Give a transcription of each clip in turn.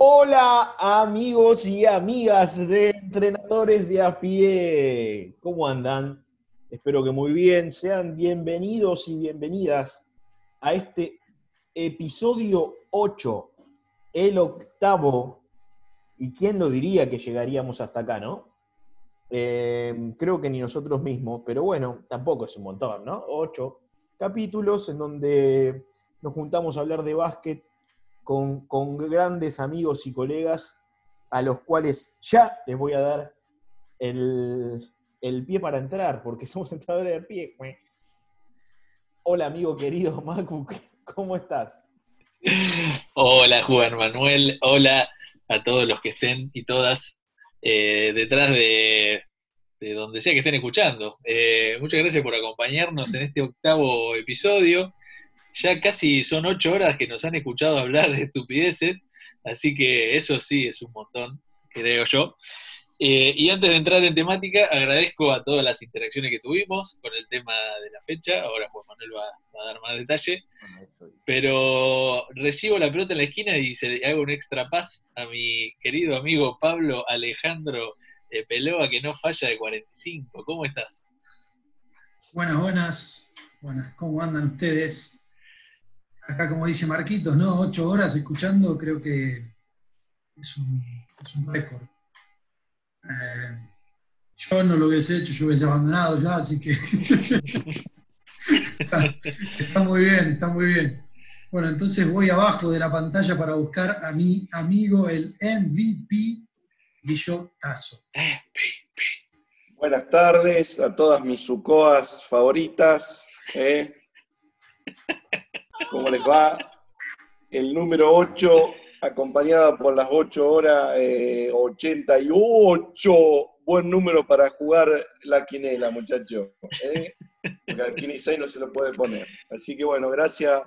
Hola amigos y amigas de entrenadores de a pie. ¿Cómo andan? Espero que muy bien. Sean bienvenidos y bienvenidas a este episodio 8, el octavo. ¿Y quién lo diría que llegaríamos hasta acá, no? Eh, creo que ni nosotros mismos, pero bueno, tampoco es un montón, ¿no? Ocho capítulos en donde nos juntamos a hablar de básquet con, grandes amigos y colegas a los cuales ya les voy a dar el, pie para entrar, porque somos entradores de pie. Hola, amigo querido Macu, ¿cómo estás? Hola, Juan Manuel. Hola a todos los que estén y todas eh, detrás de, donde sea que estén escuchando. Eh, muchas gracias por acompañarnos en este octavo episodio ya casi son ocho horas que nos han escuchado hablar de estupideces, así que eso sí es un montón, creo yo. Eh, y antes de entrar en temática, agradezco a todas las interacciones que tuvimos con el tema de la fecha. Ahora Juan Manuel va, a dar más detalle. Pero recibo la pelota en la esquina y se hago un extra paz a mi querido amigo Pablo Alejandro eh, Peloa, que no falla de 45. ¿Cómo estás? Buenas, buenas. Buenas, ¿cómo andan ustedes? Acá como dice Marquitos, ¿no? Ocho horas escuchando, creo que es un, récord. Eh, yo no lo hubiese hecho, yo hubiese abandonado ya, así que está, muy bien, está muy bien. Bueno, entonces voy abajo de la pantalla para buscar a mi amigo, el MVP Guillo Tazo. Buenas tardes a todas mis sucoas favoritas. ¿eh? ¿Cómo les va? El número 8, acompañada por las 8 horas 88. Eh, Buen número para jugar la quinela, muchachos. ¿eh? Porque al 6 no se lo puede poner. Así que bueno, gracias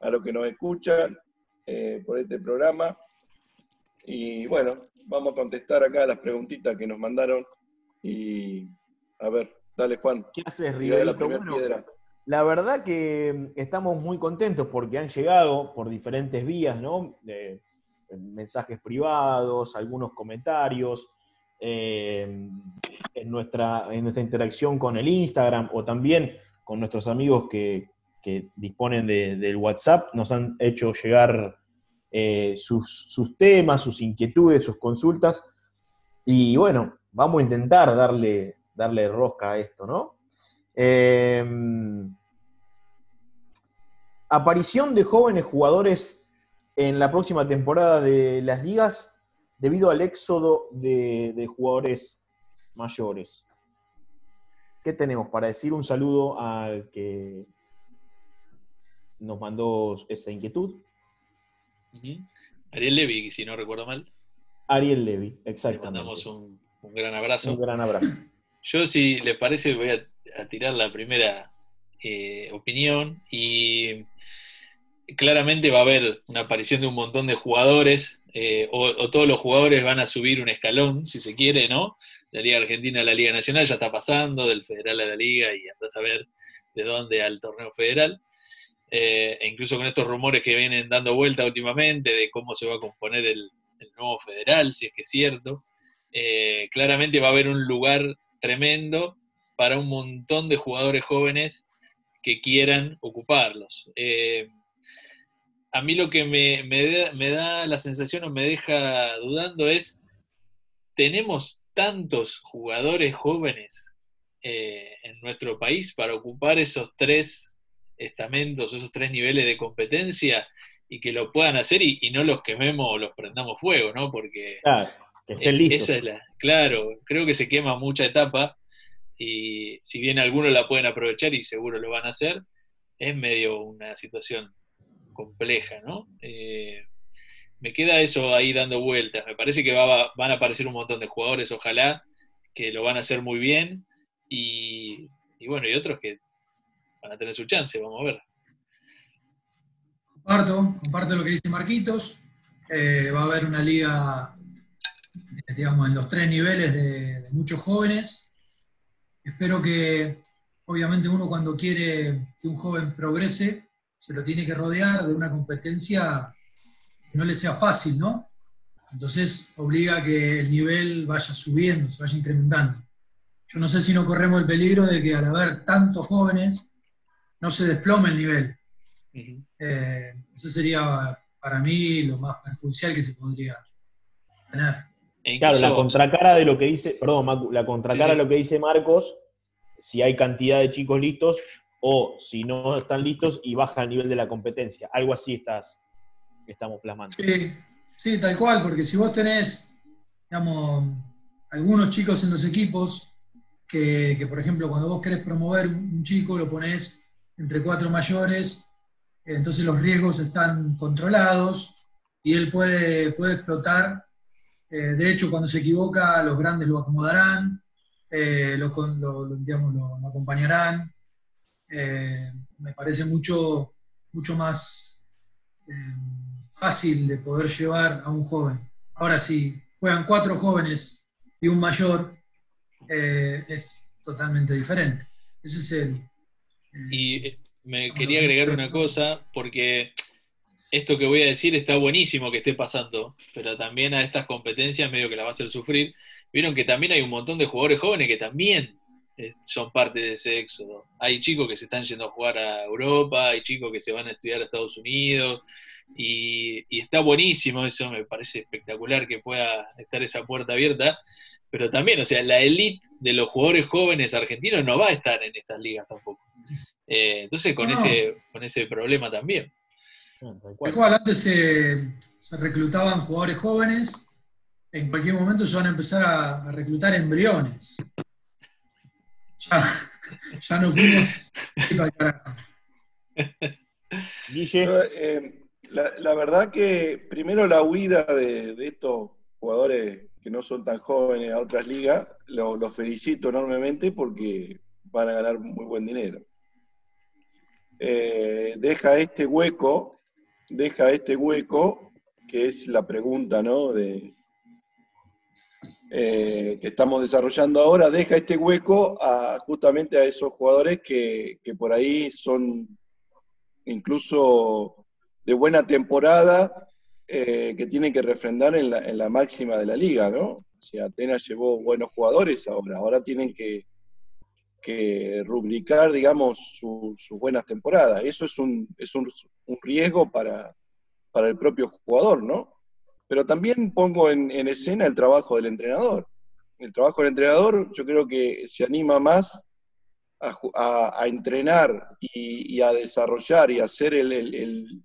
a los que nos escuchan eh, por este programa. Y bueno, vamos a contestar acá las preguntitas que nos mandaron. Y a ver, dale Juan. ¿Qué haces, Riverito? La piedra. La verdad que mm, estamos muy contentos porque han llegado por diferentes vías, ¿no? mensajes privados, algunos comentarios, eh, en, nuestra, en nuestra interacción con el Instagram o también con nuestros amigos que, disponen del WhatsApp, nos han hecho llegar eh, sus, sus, temas, sus inquietudes, sus consultas. Y bueno, vamos a intentar darle, darle rosca a esto, ¿no? Em, aparición de jóvenes jugadores en la próxima temporada de las ligas debido al éxodo de, jugadores mayores. ¿Qué tenemos para decir? Un saludo al que nos mandó esta inquietud. Ariel Levy, si no recuerdo mal. Ariel Levy, exactamente. Le mandamos un, un, gran abrazo. Un gran abrazo. Yo, si les parece, voy a a tirar la primera eh, opinión y claramente va a haber una aparición de un montón de jugadores eh, o, todos los jugadores van a subir un escalón, si se quiere, ¿no? La Liga Argentina a la Liga Nacional ya está pasando, del Federal a la Liga y andás a ver de dónde al torneo federal. Eh, e incluso con estos rumores que vienen dando vuelta últimamente de cómo se va a componer el, el nuevo federal, si es que es cierto, claramente va a haber un lugar tremendo para un montón de jugadores jóvenes que quieran ocuparlos. Eh, a mí lo que me, da, la sensación o me deja dudando es, tenemos tantos jugadores jóvenes eh, en nuestro país para ocupar esos tres estamentos, esos tres niveles de competencia y que lo puedan hacer y, no los quememos o los prendamos fuego, ¿no? Porque claro, que estén listos. Esa es la, claro, creo que se quema mucha etapa y si bien algunos la pueden aprovechar y seguro lo van a hacer, es medio una situación compleja, ¿no? Eh, me queda eso ahí dando vueltas. Me parece que van a aparecer un montón de jugadores, ojalá, que lo van a hacer muy bien. Y, bueno, y otros que van a tener su chance, vamos a ver. Comparto, comparto lo que dice Marquitos. Eh, va a haber una liga, digamos, en los tres niveles de muchos jóvenes. Espero que, obviamente, uno cuando quiere que un joven progrese, se lo tiene que rodear de una competencia que no le sea fácil, ¿no? Entonces obliga a que el nivel vaya subiendo, se vaya incrementando. Yo no sé si no corremos el peligro de que al haber tantos jóvenes no se desplome el nivel. Eh, eso sería para mí lo más perjudicial que se podría tener. E claro, la contracara de lo que dice, perdón, la contracara de lo que dice Marcos, si hay cantidad de chicos listos o si no están listos y baja el nivel de la competencia. Algo así estás, estamos plasmando. Sí, sí, tal cual, porque si vos tenés, digamos, algunos chicos en los equipos que, por ejemplo, cuando vos querés promover un chico, lo ponés entre cuatro mayores, entonces los riesgos están controlados y él puede, puede explotar. Eh, de hecho, cuando se equivoca, los grandes lo acomodarán, eh, lo, digamos, lo, acompañarán. Eh, me parece mucho, mucho más fácil de poder llevar a un joven. Ahora, si juegan cuatro jóvenes y un mayor, es totalmente diferente. Ese es el... y me quería agregar una cosa, porque esto que voy a decir está buenísimo que esté pasando, pero también a estas competencias medio que la va a hacer sufrir. Vieron que también hay un montón de jugadores jóvenes que también eh, son parte de ese éxodo. Hay chicos que se están yendo a jugar a Europa, hay chicos que se van a estudiar a Estados Unidos, y, y, está buenísimo eso, me parece espectacular que pueda estar esa puerta abierta, pero también, o sea, la elite de los jugadores jóvenes argentinos no va a estar en estas ligas tampoco. Eh, entonces, con, ese, con ese problema también. Tal antes se, reclutaban jugadores jóvenes, en cualquier momento se van a empezar a, reclutar embriones. Ya, ya nos fuimos eh, la, la, verdad que primero la huida de, de estos jugadores que no son tan jóvenes a otras ligas, los felicito enormemente porque van a ganar muy buen dinero. Eh, deja este hueco, deja este hueco, que es la pregunta ¿no? de, eh, que estamos desarrollando ahora, deja este hueco a, justamente a esos jugadores que, que por ahí son incluso de buena temporada eh, que tiene que refrendar en la, máxima de la liga, ¿no? Si Atenas llevó buenos jugadores ahora, ahora tienen que, rubricar, digamos, sus buenas temporadas. Eso es un, es un, riesgo para, el propio jugador, ¿no? Pero también pongo en, escena el trabajo del entrenador. El trabajo del entrenador yo creo que se anima más a, entrenar y, a desarrollar y a hacer el,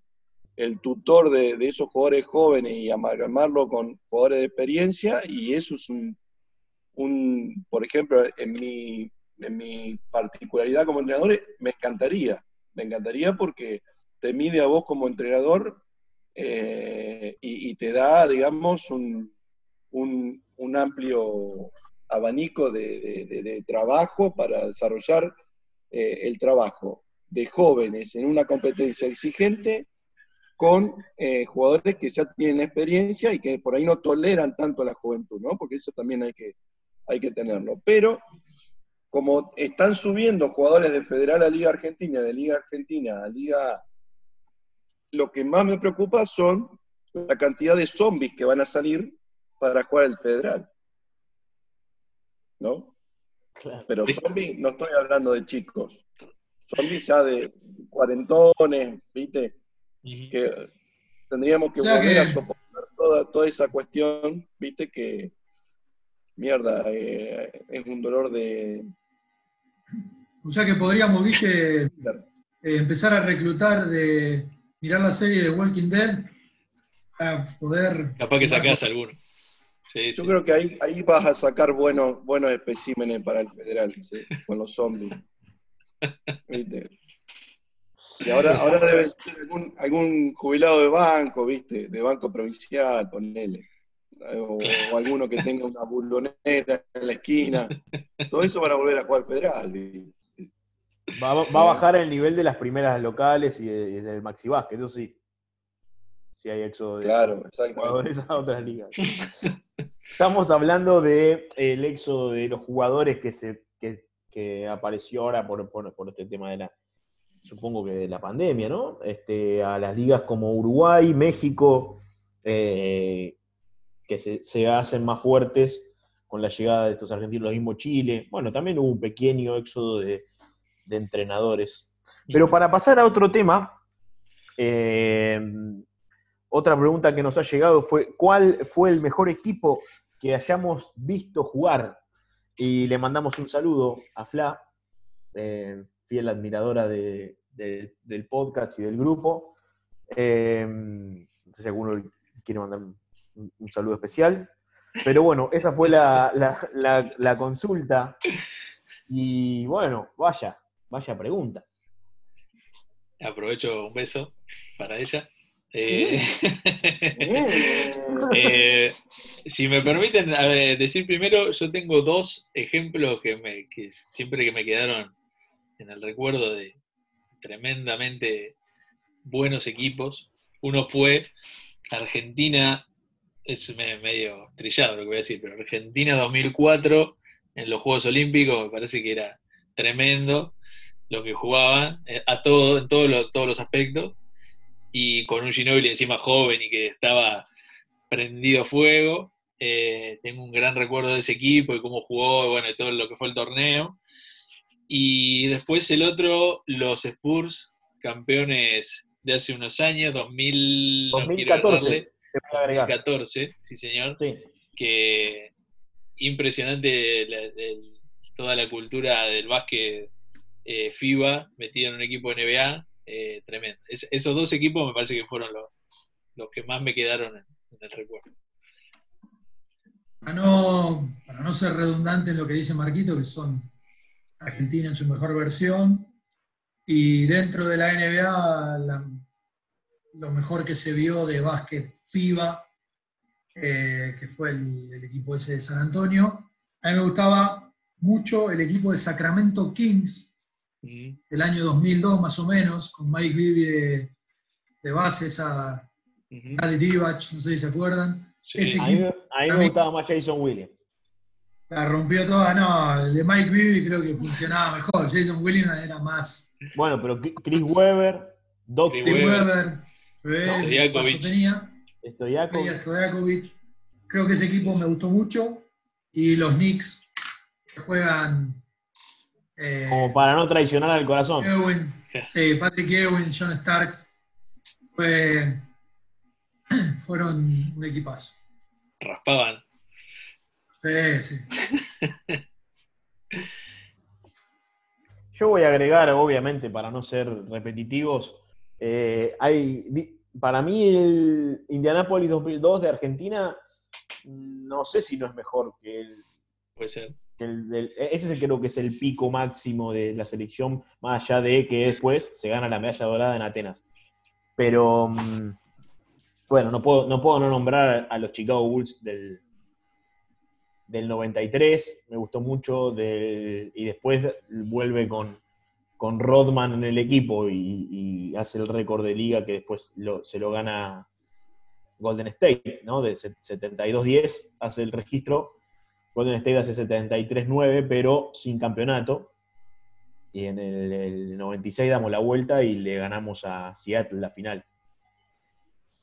el tutor de, esos jugadores jóvenes y amalgamarlo con jugadores de experiencia, y eso es un, por ejemplo, en mi, en mi particularidad como entrenador, me encantaría, me encantaría porque te mide a vos como entrenador eh, y, te da, digamos, un, amplio abanico de, trabajo para desarrollar eh, el trabajo de jóvenes en una competencia exigente con eh, jugadores que ya tienen experiencia y que por ahí no toleran tanto la juventud, ¿no? Porque eso también hay que, hay que tenerlo. Pero como están subiendo jugadores de Federal a Liga Argentina, de Liga Argentina a Liga... Lo que más me preocupa son la cantidad de zombies que van a salir para jugar el Federal. ¿No? Pero zombies, no estoy hablando de chicos. Zombies ya de cuarentones, ¿viste? que tendríamos que volver a soportar toda, esa cuestión, viste que, mierda, eh, es un dolor de... O sea que podríamos, Guille, eh, empezar a reclutar de mirar la serie de Walking Dead para poder... Capaz que sacas alguno. Yo creo que ahí, ahí vas a sacar buenos, buenos especímenes para el federal, con los zombies. ¿Viste? Y ahora, ahora debe ser algún, jubilado de banco, ¿viste? De banco provincial, ponele. O, o, alguno que tenga una bulonera en la esquina. Todo eso para volver a jugar federal. Va, va, a bajar el nivel de las primeras locales y, del Maxi Básquet, eso sí. Si hay éxodo de claro, jugadores a otras ligas. Estamos hablando del el éxodo de los jugadores que, se, que, apareció ahora por, por este tema de la supongo que de la pandemia, ¿no? Este, a las ligas como Uruguay, México, eh, que se, se hacen más fuertes con la llegada de estos argentinos, lo mismo Chile. Bueno, también hubo un pequeño éxodo de, de entrenadores. Pero para pasar a otro tema, eh, otra pregunta que nos ha llegado fue, ¿cuál fue el mejor equipo que hayamos visto jugar? Y le mandamos un saludo a Fla, eh, fiel admiradora de- de- del podcast y del grupo. Eh, no sé si alguno quiere mandar un, un saludo especial. Pero bueno, esa fue la, la- la- la consulta. Y bueno, vaya, vaya pregunta. Aprovecho un beso para ella. Eh, eh, si me permiten a ver, decir primero, yo tengo dos ejemplos que, me, que siempre que me quedaron en el recuerdo de tremendamente buenos equipos. Uno fue Argentina, es me- medio trillado lo que voy a decir, pero Argentina 2004 en los Juegos Olímpicos me parece que era tremendo lo que jugaban eh, a todo, en todos los- todos los aspectos y con un Ginobili encima joven y que estaba prendido fuego. Eh, tengo un gran recuerdo de ese equipo y cómo jugó, bueno, y todo lo que fue el torneo. Y después el otro, los Spurs, campeones de hace unos años, 2000, no quiero 2014, errarle, te voy a agregar. 2014, sí señor, Sí. que impresionante la- el- toda la cultura del básquet eh, FIBA metido en un equipo de NBA, eh, tremendo. Es- esos dos equipos me parece que fueron los, los que más me quedaron en, en el recuerdo. Para no, para no ser redundante en lo que dice Marquito, que son Argentina en su mejor versión, y dentro de la NBA, la- lo mejor que se vio de básquet FIBA, eh, que fue el, el equipo ese de San Antonio. A mí me gustaba mucho el equipo de Sacramento Kings, Mm, del año 2002 más o menos, con Mike Bibby de, de base, esa ujú. Daddy Divac, no sé si se acuerdan. Sí, ese A mí, me- a mí A me mí- gustaba más Jason Williams. La rompió toda, no, el de Mike Bibby creo que funcionaba mejor. Jason Williams era más. Bueno, pero Chris Webber, Doc Chris Weber. Weber, eh, Stojakovic. Creo que ese equipo me gustó mucho. Y los Knicks, que juegan. eh, como para no traicionar al corazón. Ewing, sí, Patrick Ewing, John Starks. Fue, fueron un equipazo. raspaban. Sí, sí. Yo voy a agregar, obviamente, para no ser repetitivos, eh, hay, para mí el Indianapolis 2002 de Argentina, no sé si no es mejor que el, Puede ser. que el del- ese es- creo que es el pico máximo de la selección, más allá de que después se gana la medalla dorada en Atenas. Pero, mm, bueno, no puedo, no puedo no nombrar a los Chicago Bulls del, del 93, me gustó mucho, del- y después vuelve con, con Rodman en el equipo y, hace el récord de liga que después se lo gana Golden State, ¿no? De se- 72-10 hace el registro Golden State hace 73-9, pero sin campeonato. Y en el, el 96 damos la vuelta y le ganamos a Seattle la final.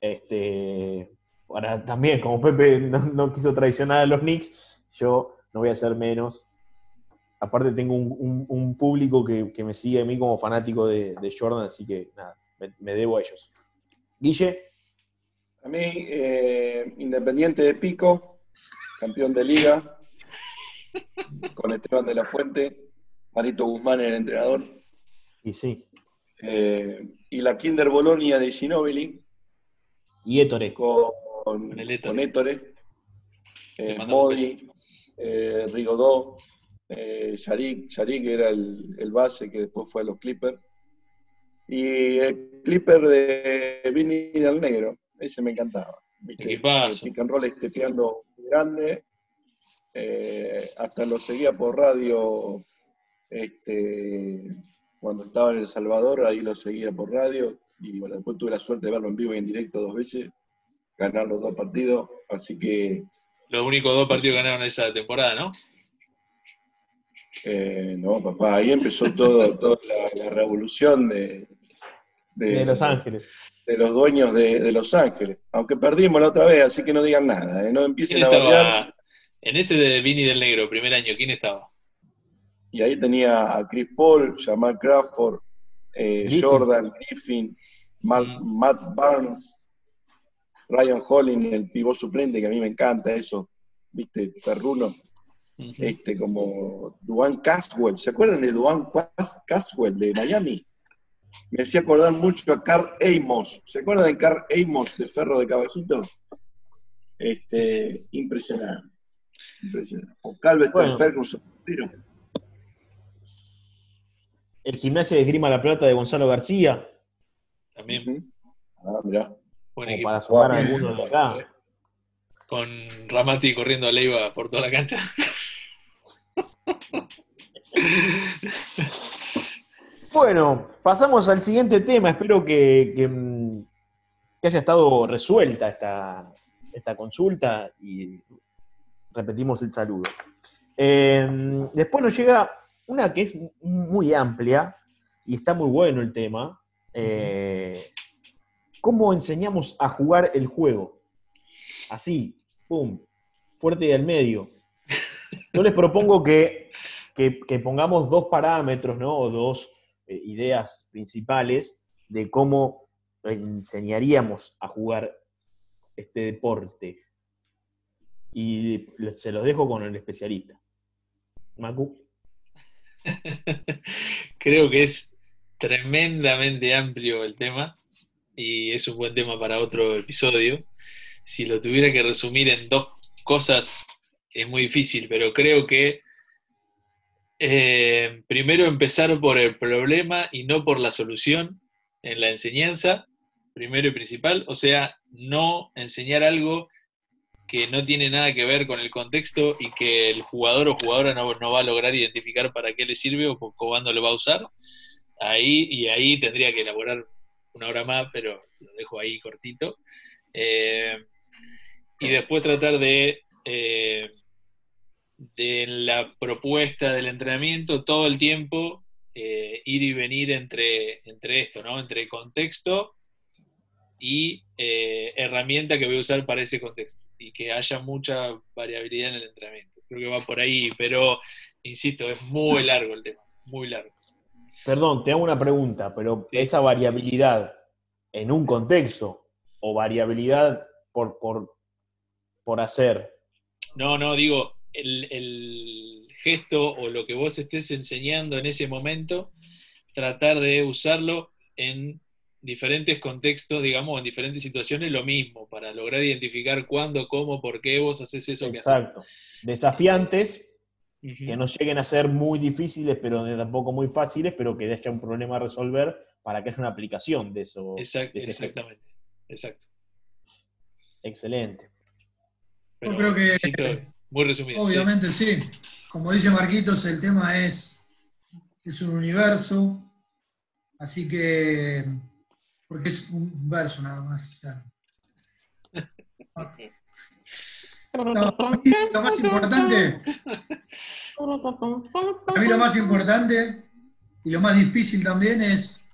Este, ahora también, como Pepe no, no quiso traicionar a los Knicks, yo no voy a hacer menos. Aparte tengo un, un- un público que, que me sigue a mí como fanático de, de Jordan, así que nada, me, me debo a ellos. Guille, A mí, eh, Independiente de Pico, campeón de liga, con Esteban de la Fuente, Marito Guzmán el entrenador, y sí, eh, y la Kinder Bolonia de Ginobili y Ettore. con, Con el Ettore. con Ettore, Te eh, mandamos un Modi, eh, Rigodó, eh, Yarik, Yarik era el, el base que después fue a los Clippers, y el Clipper de Vinny del Negro, ese me encantaba. ¿viste? Equipazo. El pick and roll este piando grande, eh, hasta lo seguía por radio este, cuando estaba en El Salvador, ahí lo seguía por radio, y bueno, después tuve la suerte de verlo en vivo y en directo dos veces, ganar los dos partidos, así que Los únicos dos partidos que ganaron esa temporada, ¿no? Eh, no, papá, ahí empezó todo, toda la, la revolución de, De Los Ángeles. de los dueños de, Los Ángeles. Aunque perdimos la otra vez, así que no digan nada, ¿eh? no empiecen a hablar. En ese de Vini del Negro, primer año, ¿quién estaba? Y ahí tenía a Chris Paul, Jamal Crawford, eh, Jordan, Griffin, mm. Matt, Barnes, Ryan Hollin, el pivot suplente, que a mí me encanta eso, viste, perruno. Este, como Duan Caswell, ¿se acuerdan de Duan Caswell de Miami? Me hacía acordar mucho a Carl Amos. ¿Se acuerdan de Carl Amos de Ferro de Caballito? Este, impresionante. Impresionante. O Calveston Ferguson. El gimnasio de Esgrima La Plata de Gonzalo García. También. Ah, mirá. para sumar a alguno de acá. Con Ramati corriendo a Leiva por toda la cancha. Bueno, pasamos al siguiente tema. Espero que, mm, haya estado resuelta esta, consulta y repetimos el saludo. Eh, después nos llega una que es muy amplia y está muy bueno el tema. Eh, ¿Cómo enseñamos a jugar el juego? Así, pum, fuerte y al medio. Yo les propongo que, pongamos dos parámetros, ¿no? O dos eh, ideas principales de cómo enseñaríamos a jugar este deporte. Y se los dejo con el especialista. Macu. Creo que es tremendamente amplio el tema y es un buen tema para otro episodio. Si lo tuviera que resumir en dos cosas, es muy difícil, pero creo que eh, primero empezar por el problema y no por la solución en la enseñanza, primero y principal, o sea, no enseñar algo que no tiene nada que ver con el contexto y que el jugador o jugadora no, va a lograr identificar para qué le sirve o cuándo lo va a usar. Ahí, y ahí tendría que elaborar una hora más, pero lo dejo ahí cortito. Eh, y después tratar de, eh, de la propuesta del entrenamiento todo el tiempo eh, ir y venir entre, entre esto, ¿no? Entre contexto y herramienta que voy a usar para ese contexto y que haya mucha variabilidad en el entrenamiento. Creo que va por ahí, pero insisto, es muy largo el tema, muy largo. Perdón, te hago una pregunta, pero esa variabilidad en un contexto o variabilidad por, por, por hacer. No, no, digo, el, el gesto o lo que vos estés enseñando en ese momento, tratar de usarlo en diferentes contextos, digamos, en diferentes situaciones, lo mismo, para lograr identificar cuándo, cómo, por qué vos haces eso Exacto. Desafiantes, que no lleguen a ser muy difíciles, pero tampoco muy fáciles, pero que haya un problema a resolver para que haya una aplicación de eso. exactamente, exacto. Excelente. Yo creo que... muy resumido. Obviamente, sí. Como dice Marquitos, el tema es, es un universo, así que porque es un verso nada más. lo más importante, a mí lo más importante y lo más difícil también es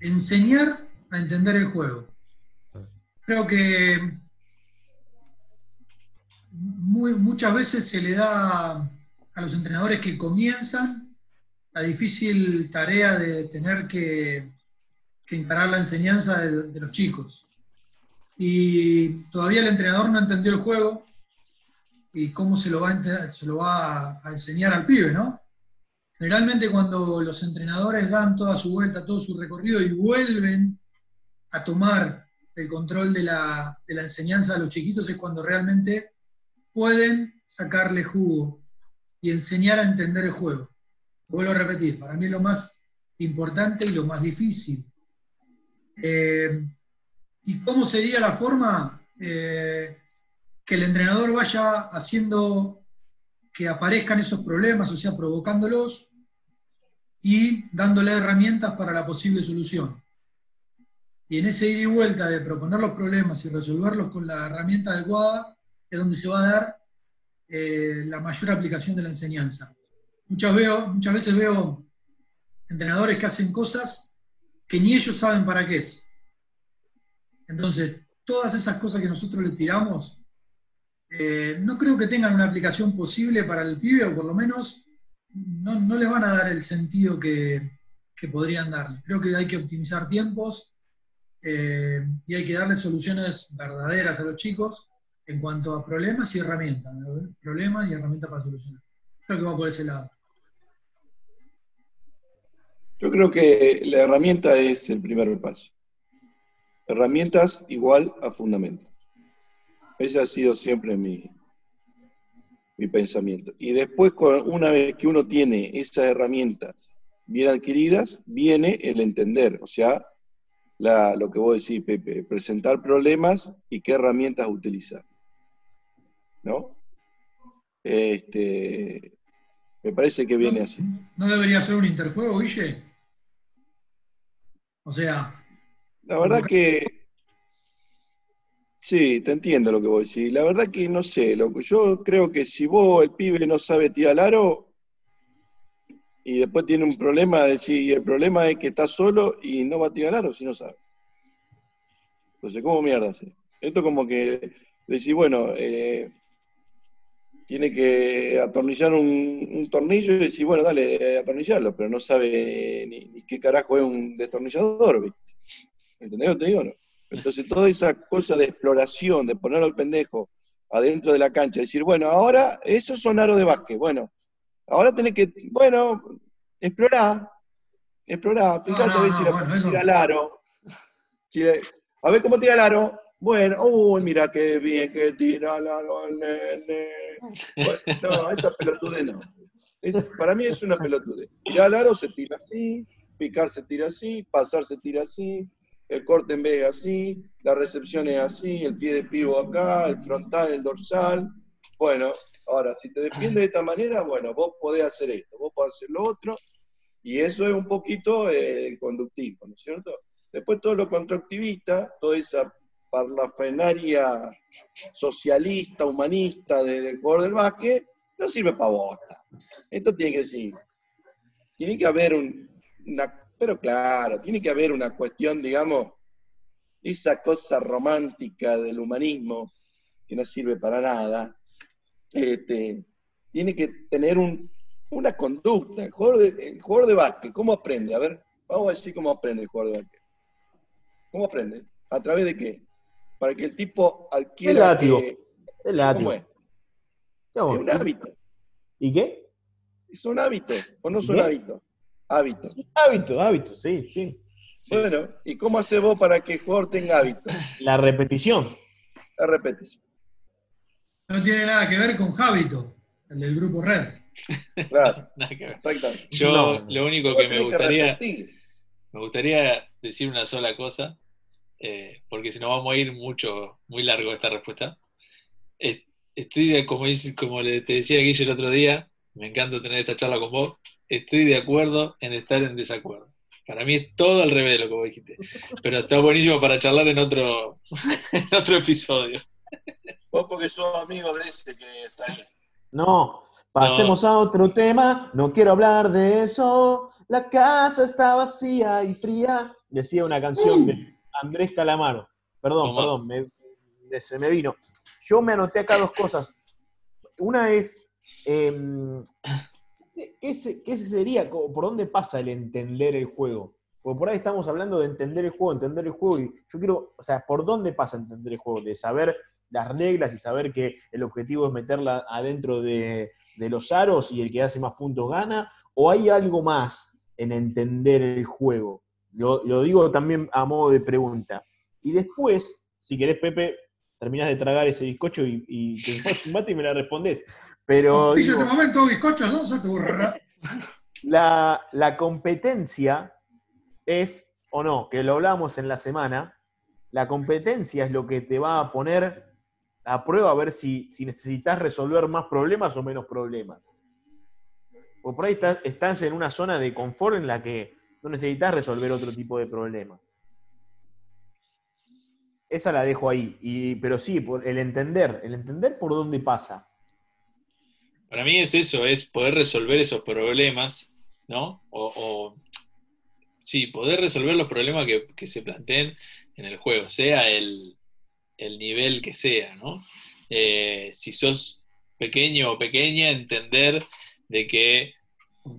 enseñar a entender el juego. Creo que muchas veces se le da a los entrenadores que comienzan la difícil tarea de tener que que la enseñanza de, los chicos. Y todavía el entrenador no entendió el juego y cómo se lo va a, se lo va a, enseñar al pibe, ¿no? Generalmente cuando los entrenadores dan toda su vuelta, todo su recorrido y vuelven a tomar el control de la, de la enseñanza a los chiquitos es cuando realmente pueden sacarle jugo y enseñar a entender el juego. Vuelvo a repetir, para mí es lo más importante y lo más difícil. Eh, ¿Y cómo sería la forma eh, que el entrenador vaya haciendo que aparezcan esos problemas, o sea, provocándolos y dándole herramientas para la posible solución? Y en ese ida y vuelta de proponer los problemas y resolverlos con la herramienta adecuada es donde se va a dar eh, la mayor aplicación de la enseñanza. Muchas, veces veo entrenadores que hacen cosas que ni ellos saben para qué es. Entonces, todas esas cosas que nosotros le tiramos, eh, no creo que tengan una aplicación posible para el pibe, o por lo menos no, les van a dar el sentido que, que podrían darle. Creo que hay que optimizar tiempos eh, y hay que darle soluciones verdaderas a los chicos en cuanto a problemas y herramientas. Problemas y herramientas para solucionar. Creo que va por ese lado. Yo creo que la herramienta es el primer paso. Herramientas igual a fundamento. Ese ha sido siempre mi, mi pensamiento. Y después, una vez que uno tiene esas herramientas bien adquiridas, viene el entender, o sea, lo que vos decís, Pepe, presentar problemas y qué herramientas utilizar. ¿No? Este, me parece que viene así. ¿No debería ser un interjuego, Guille? O sea... La verdad que... Sí, te entiendo lo que vos decís. La verdad que no sé, loco. Yo creo que si vos, el pibe, no sabe tirar al aro, y después tiene un problema de si el problema es que está solo y no va a tirar aro si no sabe. Entonces, ¿cómo mierda hace? Esto como que decir, bueno, eh, tiene que atornillar un, tornillo y decir, bueno, dale, atornillarlo, pero no sabe ni, qué carajo es un destornillador, ¿entendés lo que te digo? No? Entonces, toda esa cosa de exploración, de ponerlo al pendejo adentro de la cancha, decir, bueno, ahora eso son aros de básquet, bueno, Ahora tenés que, bueno, explorar, explorar, fíjate a ver si lo tira al aro. a ver cómo tira el aro. Bueno, uy, mira qué bien que tira el nene. no, esa pelotude no. para mí es una pelotude. Tirar aro se tira así, picar se tira así, pasar se tira así, el corte en vez así, la recepción es así, el pie de pivo acá, el frontal, el dorsal. Bueno, Ahora, si te defiende de esta manera, bueno, vos podés hacer esto, vos podés hacer lo otro, y eso es un poquito eh, el conductivo, ¿no es cierto? Después todo lo constructivista, toda esa parlafenaria socialista, humanista del jugador del básquet, no sirve para bosta. Esto tiene que decir, tiene que haber una, pero claro, tiene que haber una cuestión, digamos, esa cosa romántica del humanismo que no sirve para nada, este, tiene que tener una conducta. El de, el jugador de básquet, ¿cómo aprende? A ver, vamos a decir cómo aprende el jugador de básquet. ¿Cómo aprende? ¿A través de qué? Para que el tipo adquiera... El látigo. el látigo. es? es un hábito. ¿Y qué? Son hábitos, o no son hábitos. Hábitos. Hábitos, hábitos, sí, sí. Bueno, ¿y cómo hace vos para que el jugador tenga hábitos? La repetición. La repetición. No tiene nada que ver con Javito, el del grupo Red. Claro, exactamente. Yo lo único que me gustaría, me gustaría decir una sola cosa, eh, porque si no vamos a ir mucho, muy largo esta respuesta. Estoy de, como, como te decía Guille el otro día, me encanta tener esta charla con vos, estoy de acuerdo en estar en desacuerdo. Para mí es todo al revés de lo que vos dijiste. Pero está buenísimo para charlar en otro, en otro episodio. Vos porque sos amigo de ese que está ahí. No, pasemos a otro tema, no quiero hablar de eso. La casa está vacía y fría. Decía una canción de Andrés Calamaro. Perdón, perdón, se me vino. Yo me anoté acá dos cosas. Una es, em, ¿qué, sería, por dónde pasa el entender el juego? Porque por ahí estamos hablando de entender el juego, entender el juego, y yo quiero, o sea, ¿por dónde pasa entender el juego? De saber las reglas y saber que el objetivo es meterla adentro de, los aros y el que hace más puntos gana? ¿O hay algo más en entender el juego? Lo, digo también a modo de pregunta. Y después, si querés, Pepe, terminás de tragar ese bizcocho y, y te un y me la respondés. Pero. este momento bizcocho, ¿no? La, la competencia es, o no, que lo hablamos en la semana, la competencia es lo que te va a poner a prueba a ver si, necesitas resolver más problemas o menos problemas. Porque por ahí estás, en una zona de confort en la que no necesitas resolver otro tipo de problemas. Esa la dejo ahí. Y, pero sí, por el entender, el entender por dónde pasa. Para mí es eso, es poder resolver esos problemas, ¿no? O, sí, poder resolver los problemas que, que se planteen en el juego, sea el, nivel que sea, ¿no? Eh, si sos pequeño o pequeña, entender de que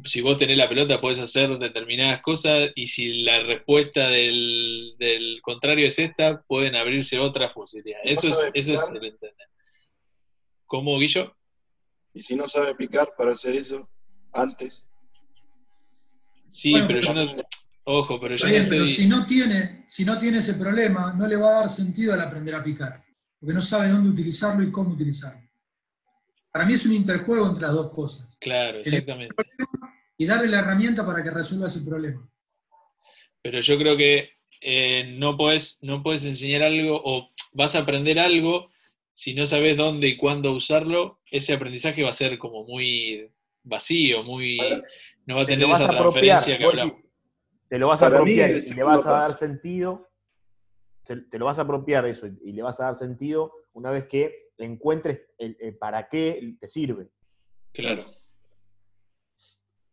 si vos tenés la pelota podés hacer determinadas cosas y si la respuesta del, contrario es esta, pueden abrirse otras posibilidades. eso, es, eso es el entender. ¿Cómo, Guillo? Y si no sabe picar para hacer eso antes. Sí, pero yo no. Ojo, pero yo pero si no tiene, si no tiene ese problema, no le va a dar sentido al aprender a picar, porque no sabe dónde utilizarlo y cómo utilizarlo. Para mí es un interjuego entre las dos cosas. Claro, exactamente. Y darle la herramienta para que resuelva ese problema. Pero yo creo que eh, no, puedes, no puedes enseñar algo o vas a aprender algo si no sabes dónde y cuándo usarlo, ese aprendizaje va a ser como muy vacío, muy no va a tener esa transferencia que hablamos. Te lo vas a apropiar y le vas a dar sentido, te lo vas a apropiar eso y le vas a dar sentido una vez que encuentres el, para qué te sirve. Claro.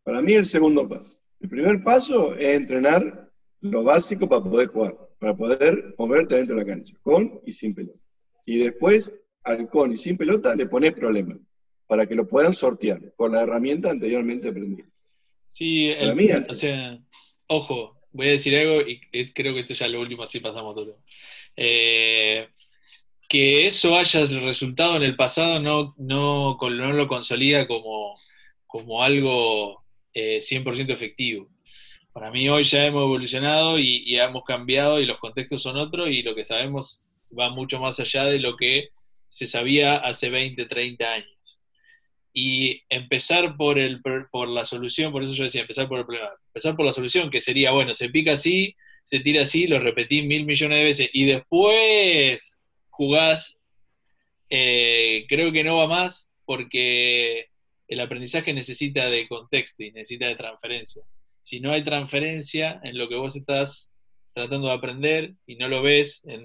Para mí el segundo paso. El primer paso es entrenar lo básico para poder jugar, para poder moverte dentro de la cancha, con y sin pelota y después al con y sin pelota le pones problemas para que lo puedan sortear con la herramienta anteriormente aprendida. Sí, el, o sea, ojo, voy a decir algo y creo que esto ya es lo último, así pasamos todo. Eh, que eso haya resultado en el pasado no, no, no lo consolida como, como algo 100% eh, efectivo. Para mí hoy ya hemos evolucionado y, y, hemos cambiado y los contextos son otros y lo que sabemos va mucho más allá de lo que se sabía hace 20, 30 años. Y empezar por, el, por la solución, por eso yo decía, empezar por el problema, empezar por la solución, que sería, bueno, se pica así, se tira así, lo repetí mil millones de veces y después jugás, eh, creo que no va más porque el aprendizaje necesita de contexto y necesita de transferencia. Si no hay transferencia en lo que vos estás tratando de aprender y no lo ves en,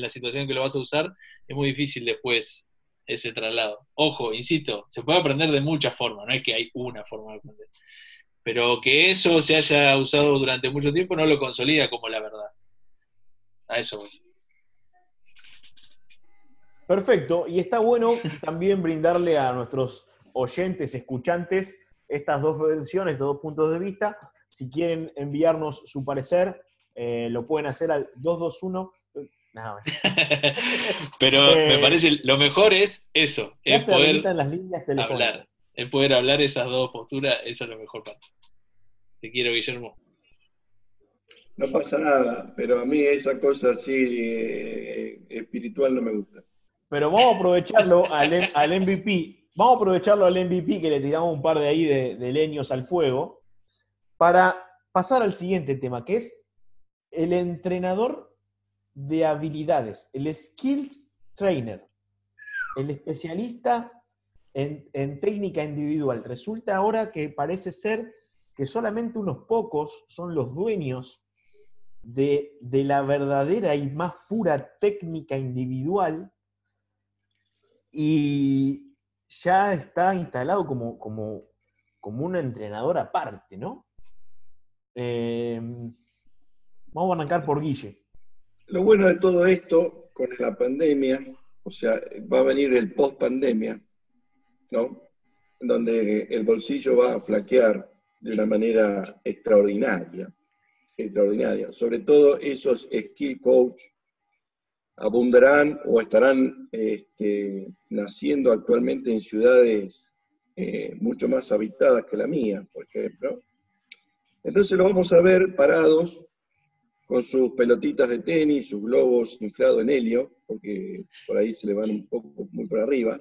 la situación que lo vas a usar, es muy difícil después ese traslado. Ojo, insisto, se puede aprender de muchas formas, no es que hay una forma de aprender. Pero que eso se haya usado durante mucho tiempo no lo consolida como la verdad. A eso voy. Perfecto, y está bueno también brindarle a nuestros oyentes, escuchantes, estas dos versiones, estos dos puntos de vista, si quieren enviarnos su parecer, eh, lo pueden hacer al 221. Pero me eh, parece, lo mejor es eso, es poder las líneas hablar, es poder hablar esas dos posturas, esa es la mejor parte. Te quiero, Guillermo. No pasa nada, pero a mí esa cosa así eh, espiritual no me gusta. Pero vamos a aprovecharlo al, MVP, vamos a aprovecharlo al MVP que le tiramos un par de ahí de leños al fuego para pasar al siguiente tema, que es el entrenador de habilidades, el skills trainer, el especialista en, técnica individual. Resulta ahora que parece ser que solamente unos pocos son los dueños de, la verdadera y más pura técnica individual y ya está instalado como, como, como un entrenador aparte, ¿no? Em, vamos a arrancar por Guille. Lo bueno de todo esto, con la pandemia, o sea, va a venir el post pandemia, ¿no? Donde el bolsillo va a flaquear de una manera extraordinaria, extraordinaria. Sobre todo esos skill coach abundarán o estarán este, naciendo actualmente en ciudades eh, mucho más habitadas que la mía, por ejemplo, entonces lo vamos a ver parados con sus pelotitas de tenis, sus globos inflados en helio, porque por ahí se le van un poco muy por arriba.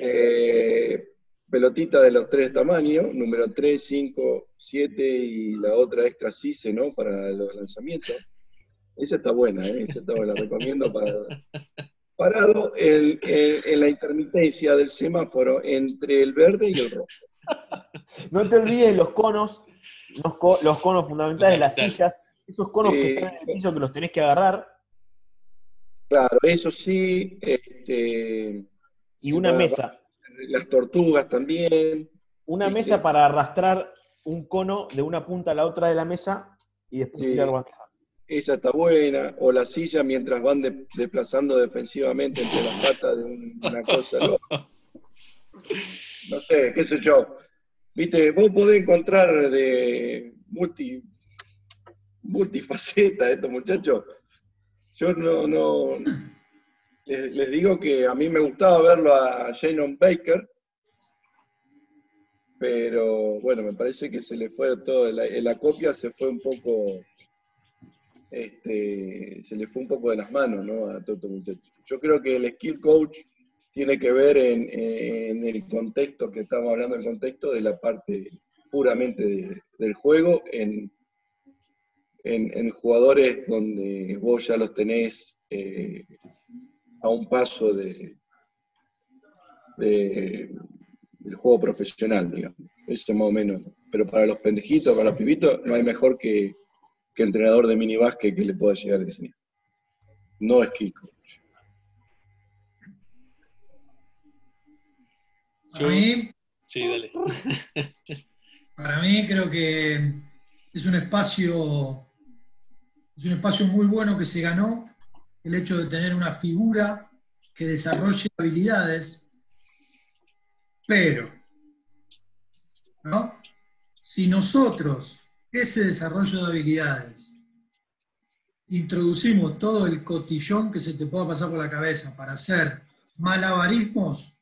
Eh, pelotita de los tres tamaños, número 3, 5, 7 y la otra extra CICE, ¿no? Para los lanzamientos. Esa está buena, ¿eh? Esa está buena, la recomiendo para... Parado en, en la intermitencia del semáforo entre el verde y el rojo. No te olvides los conos los, conos fundamentales, las sillas, esos conos que están en el piso que los tenés que agarrar. Claro, eso sí. Este, y una mesa. Las tortugas también. Una mesa para arrastrar un cono de una punta a la otra de la mesa y después tirar bandeja. Esa está buena, o la silla mientras van de- desplazando defensivamente entre las patas de un- una cosa a. No sé, qué sé yo. Viste, vos podés encontrar de multi, multifaceta estos muchachos. Yo no, no les, digo que a mí me gustaba verlo a Shannon Baker, pero bueno, me parece que se le fue todo, la copia se fue un poco, este, se le fue un poco de las manos, ¿no? A todo este muchacho. Yo creo que el skill coach tiene que ver en, el contexto que estamos hablando, el contexto de la parte puramente de- del juego, en, en, jugadores donde vos ya los tenés eh, a un paso de- del juego profesional, digamos. Eso más o menos. Pero para los pendejitos, para los pibitos, no hay mejor que, que entrenador de minibásquet que le pueda llegar a enseñar. No es Kiko. Para mí, Sí, dale. para mí creo que es un espacio, es un espacio muy bueno que se ganó el hecho de tener una figura que desarrolle habilidades, pero, ¿no? Si nosotros ese desarrollo de habilidades introducimos todo el cotillón que se te pueda pasar por la cabeza para hacer malabarismos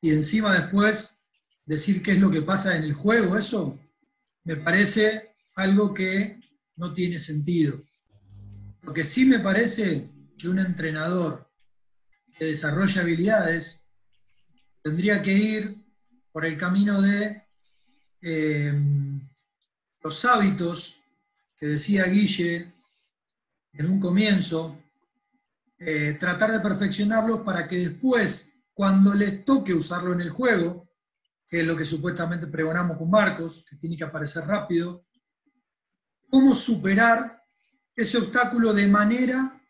y encima después decir qué es lo que pasa en el juego, eso me parece algo que no tiene sentido. Lo que sí me parece que un entrenador que desarrolla habilidades tendría que ir por el camino de eh, los hábitos que decía Guille en un comienzo, eh, tratar de perfeccionarlos para que después, cuando les toque usarlo en el juego, que es lo que supuestamente pregonamos con Marcos, que tiene que aparecer rápido, cómo superar ese obstáculo de manera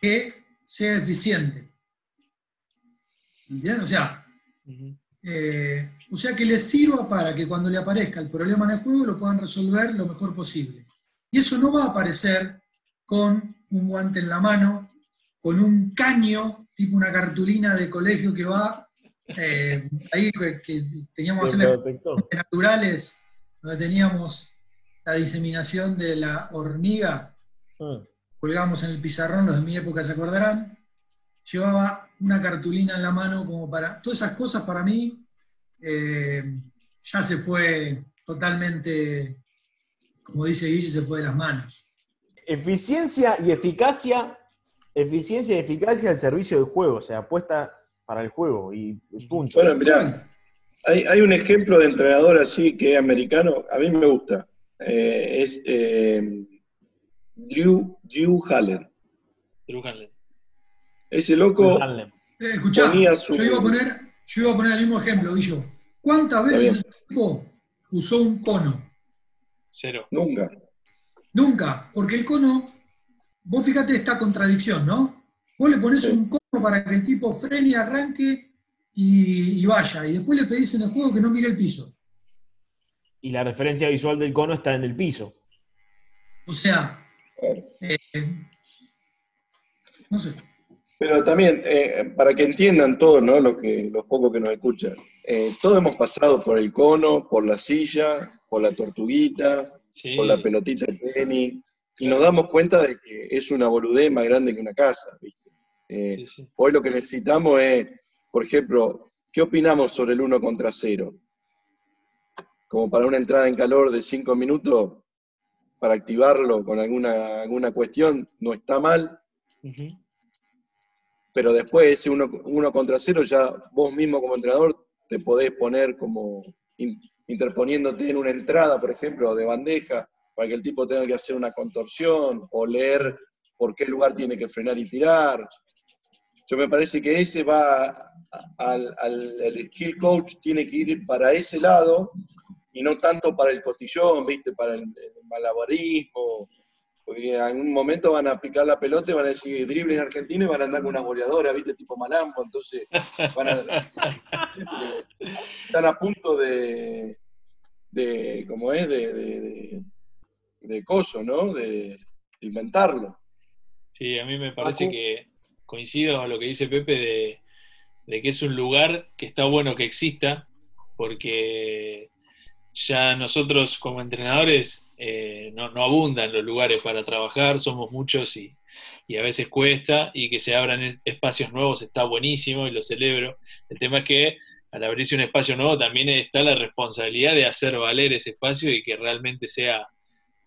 que sea eficiente. ¿Entiendes? O sea, eh, o sea, que les sirva para que cuando le aparezca el problema en el juego lo puedan resolver lo mejor posible. Y eso no va a aparecer con un guante en la mano, con un caño, tipo una cartulina de colegio que va, eh, ahí que, que teníamos hacer Protector. naturales, donde teníamos la diseminación de la hormiga, colgamos en el pizarrón, los de mi época se acordarán, llevaba una cartulina en la mano como para... Todas esas cosas para mí eh, ya se fue totalmente, como dice Guille, se fue de las manos. Eficiencia y eficacia, eficiencia y eficacia al servicio del juego, o sea, apuesta para el juego y punto. Bueno, mirá, hay, hay un ejemplo de entrenador así que es americano, a mí me gusta. Eh, es eh, Drew, Drew Haller. Drew Hanlon. Ese loco, Hanlem. Eh, escuchá, Ponía su- yo, iba a poner, yo iba a poner el mismo ejemplo, Guillo. ¿Cuántas veces ese tipo usó un cono? Cero. nunca. Nunca, porque el cono, vos fíjate esta contradicción, ¿no? Vos le pones Sí. un cono para que el tipo frene, arranque y, y vaya, y después le pedís en el juego que no mire el piso. Y la referencia visual del cono está en el piso. O sea, eh, no sé. Pero también, eh, para que entiendan todos, ¿no? Los, que, los pocos que nos escuchan, eh, todos hemos pasado por el cono, por la silla, por la tortuguita, Sí. por la pelotita de tenis, y nos damos cuenta de que es una boludez más grande que una casa, ¿viste? Eh, Sí, sí. Hoy lo que necesitamos es, por ejemplo, ¿qué opinamos sobre el 1 contra 0? Como para una entrada en calor de 5 minutos, para activarlo con alguna, alguna cuestión, no está mal, pero después ese 1 contra 0 ya vos mismo como entrenador te podés poner como in- interponiéndote en una entrada, por ejemplo, de bandeja, para que el tipo tenga que hacer una contorsión o leer por qué lugar tiene que frenar y tirar. Yo me parece que ese va al, al- el skill coach tiene que ir para ese lado y no tanto para el cotillón, ¿viste? Para el, el malabarismo, porque en algún momento van a picar la pelota y van a decir drible en Argentina y van a andar con una goleadora, ¿viste? Tipo Malambo, entonces van a, están a punto de, de ¿cómo es? De, de- de- de coso, ¿no? De inventarlo. Sí, a mí me parece que coincido con lo que dice Pepe de, que es un lugar que está bueno que exista, porque ya nosotros como entrenadores eh, no, abundan los lugares para trabajar, somos muchos y, y, a veces cuesta, y que se abran espacios nuevos está buenísimo y lo celebro. El tema es que al abrirse un espacio nuevo también está la responsabilidad de hacer valer ese espacio y que realmente sea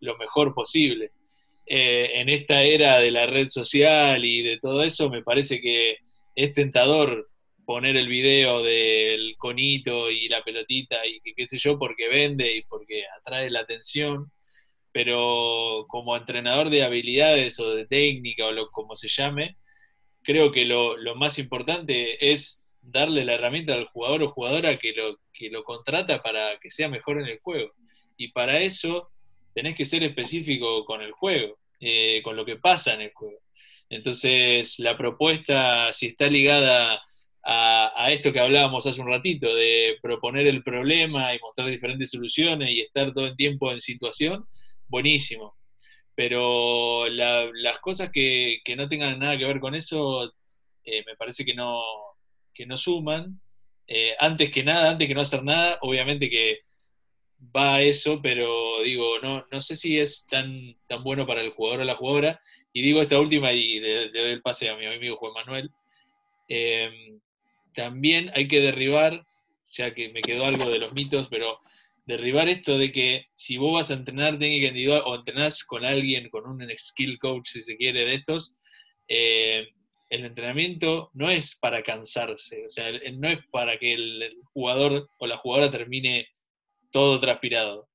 lo mejor posible. Eh, en esta era de la red social y de todo eso, me parece que es tentador poner el video del conito y la pelotita y qué sé yo, porque vende y porque atrae la atención, pero como entrenador de habilidades o de técnica o lo, como se llame, creo que lo, lo más importante es darle la herramienta al jugador o jugadora que lo, que lo contrata para que sea mejor en el juego. Y para eso tenés que ser específico con el juego, eh, con lo que pasa en el juego. Entonces, la propuesta, si está ligada a, esto que hablábamos hace un ratito, de proponer el problema y mostrar diferentes soluciones y estar todo el tiempo en situación, buenísimo. Pero las cosas que, no tengan nada que ver con eso, eh, me parece que no, que no suman. Eh, antes que nada, antes que no hacer nada, obviamente que va a eso, pero digo, no, no sé si es tan, tan bueno para el jugador o la jugadora. Y digo esta última y le, doy el pase a mi amigo Juan Manuel. Em, también hay que derribar, ya que me quedó algo de los mitos, pero derribar esto de que si vos vas a entrenar técnica individual o entrenás con alguien, con un skill coach, si se quiere, de estos, eh, el entrenamiento no es para cansarse, o sea, no es para que el jugador o la jugadora termine todo transpirado.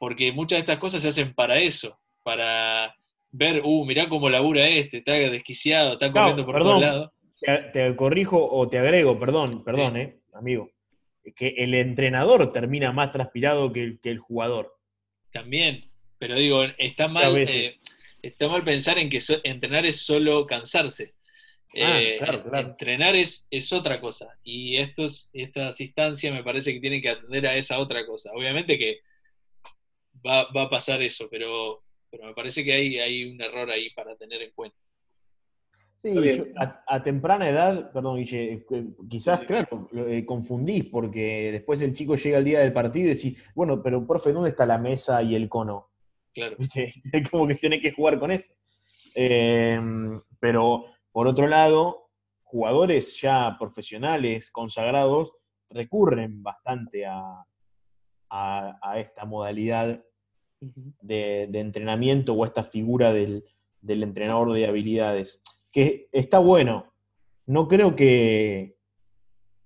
Porque muchas de estas cosas se hacen para eso, para ver, uh, mirá cómo labura este, está desquiciado, está corriendo por todos lados. Te, corrijo o te agrego, perdón, perdón, eh, amigo, que el entrenador termina más transpirado que el, jugador. También, pero digo, está mal, eh, está mal pensar en que entrenar es solo cansarse. Ah, eh, entrenar es, es, otra cosa. Y estos, estas instancias me parece que tienen que atender a esa otra cosa. Obviamente que va, a pasar eso, pero, pero me parece que hay, hay un error ahí para tener en cuenta. Sí, a, temprana edad, perdón, Guille, eh, quizás, claro, eh, confundís porque después el chico llega al día del partido y decís, bueno, pero profe, ¿dónde está la mesa y el cono? Claro. Como que tiene que jugar con eso. pero por otro lado, jugadores ya profesionales, consagrados, recurren bastante a, esta modalidad de, entrenamiento o a esta figura del, entrenador de habilidades, que está bueno. No creo que,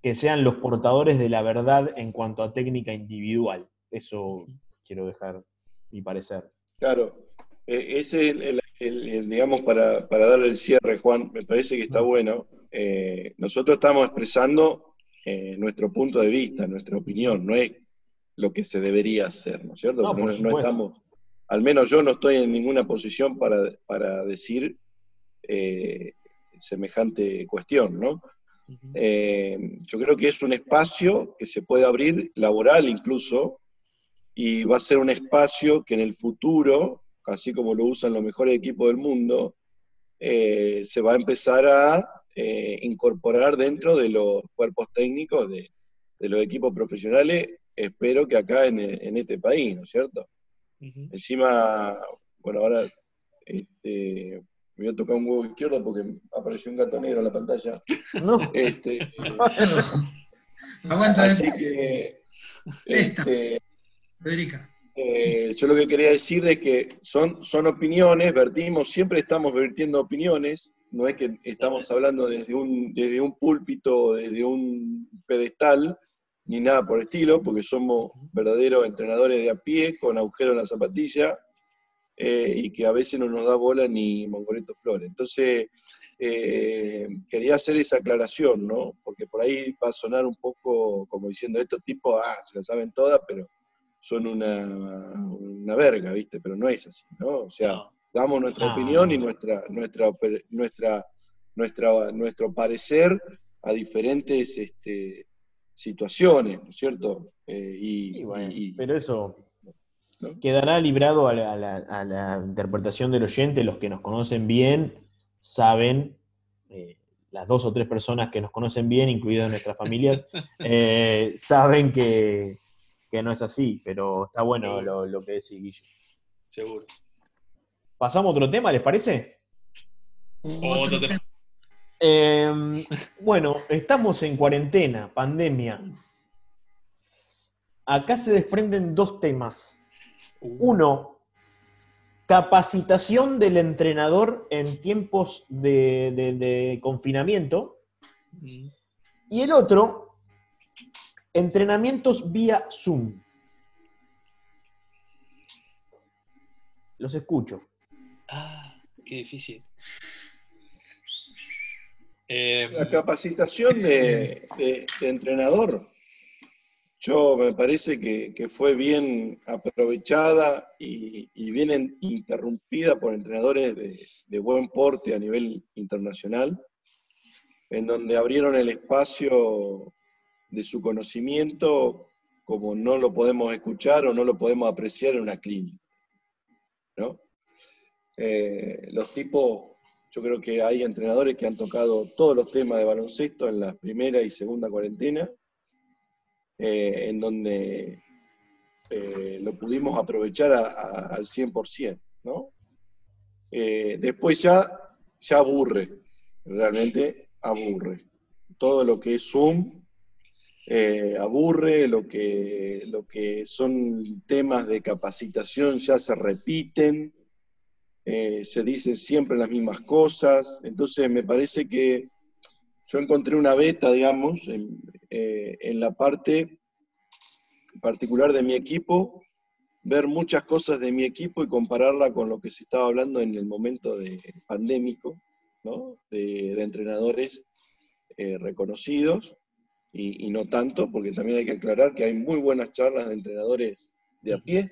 que sean los portadores de la verdad en cuanto a técnica individual. Eso quiero dejar mi parecer. Claro, e, ese es el, digamos, para, para, darle el cierre, Juan, me parece que está bueno. Eh, nosotros estamos expresando eh, nuestro punto de vista, nuestra opinión, no es lo que se debería hacer, ¿no es cierto? No, estamos, al menos yo no estoy en ninguna posición para, decir eh, semejante cuestión, ¿no? yo creo que es un espacio que se puede abrir, laboral incluso, y va a ser un espacio que en el futuro así como lo usan los mejores equipos del mundo, eh, se va a empezar a eh, incorporar dentro de los cuerpos técnicos de, los equipos profesionales, espero que acá en, este país, ¿no es cierto? Encima, bueno, ahora este, me voy a tocar un huevo izquierdo porque apareció un gato negro en la pantalla. No. Este, Aguanta. Así que, este, Federica. Eh, yo lo que quería decir es que son, son opiniones, vertimos, siempre estamos vertiendo opiniones, no es que estamos hablando desde un, desde un púlpito, desde un pedestal, ni nada por el estilo, porque somos verdaderos entrenadores de a pie, con agujero en la zapatilla, eh, y que a veces no nos da bola ni Mongoleto Flores. Entonces, eh, quería hacer esa aclaración, ¿no? Porque por ahí va a sonar un poco como diciendo, estos tipos, ah, se la saben todas, pero son una, una verga, ¿viste? Pero no es así, ¿no? O sea, damos nuestra opinión y nuestra, nuestra, nuestra, nuestra, nuestro parecer a diferentes este, situaciones, ¿no es cierto? Eh, y, pero eso, Quedará librado a la, interpretación del oyente, los que nos conocen bien saben, eh, las dos o tres personas que nos conocen bien, incluidas nuestras familias, eh, saben que, no es así, pero está bueno lo, que decís, Guille. Seguro. ¿Pasamos a otro tema, les parece? Otro tema. Em, bueno, estamos en cuarentena, pandemia. Acá se desprenden dos temas. Uno, capacitación del entrenador en tiempos de, confinamiento. Mm. Y el otro, entrenamientos vía Zoom. Los escucho. Ah, qué difícil. La capacitación de, entrenador, yo me parece que, fue bien aprovechada y, bien interrumpida por entrenadores de, buen porte a nivel internacional, en donde abrieron el espacio de su conocimiento como no lo podemos escuchar o no lo podemos apreciar en una clínica. Eh, los tipos yo creo que hay entrenadores que han tocado todos los temas de baloncesto en la primera y segunda cuarentena, eh, en donde eh, lo pudimos aprovechar al 100%, ¿no? Eh, después ya, ya aburre, realmente aburre. Todo lo que es Zoom aburre, lo que, lo que son temas de capacitación ya se repiten, se dicen siempre las mismas cosas, entonces me parece que yo encontré una beta, digamos, en, eh, la parte particular de mi equipo, ver muchas cosas de mi equipo y compararla con lo que se estaba hablando en el momento de pandémico, ¿no? de, entrenadores eh, reconocidos y, no tanto, porque también hay que aclarar que hay muy buenas charlas de entrenadores de a pie,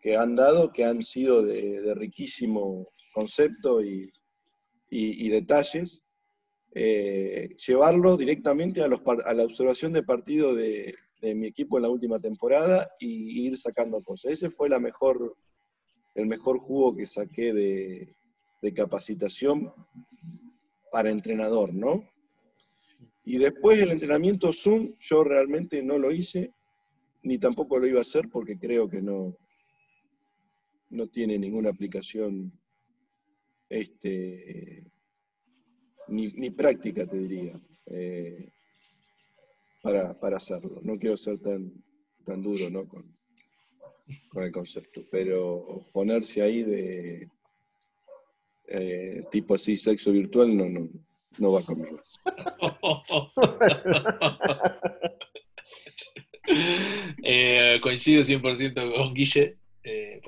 que han dado, que han sido de, riquísimo concepto y, detalles, eh, llevarlo directamente a, la observación de partido de, mi equipo en la última temporada y ir sacando cosas. Ese fue el mejor jugo que saqué de, de capacitación para entrenador, ¿no? Y después el entrenamiento Zoom, yo realmente no lo hice, ni tampoco lo iba a hacer porque creo que no, no tiene ninguna aplicación este, ni, práctica, te diría, eh, para, hacerlo. No quiero ser tan, tan duro ¿no? con, el concepto, pero ponerse ahí de eh, tipo así, sexo virtual, no, no, no va conmigo. eh, coincido 100% con Guille. Eh,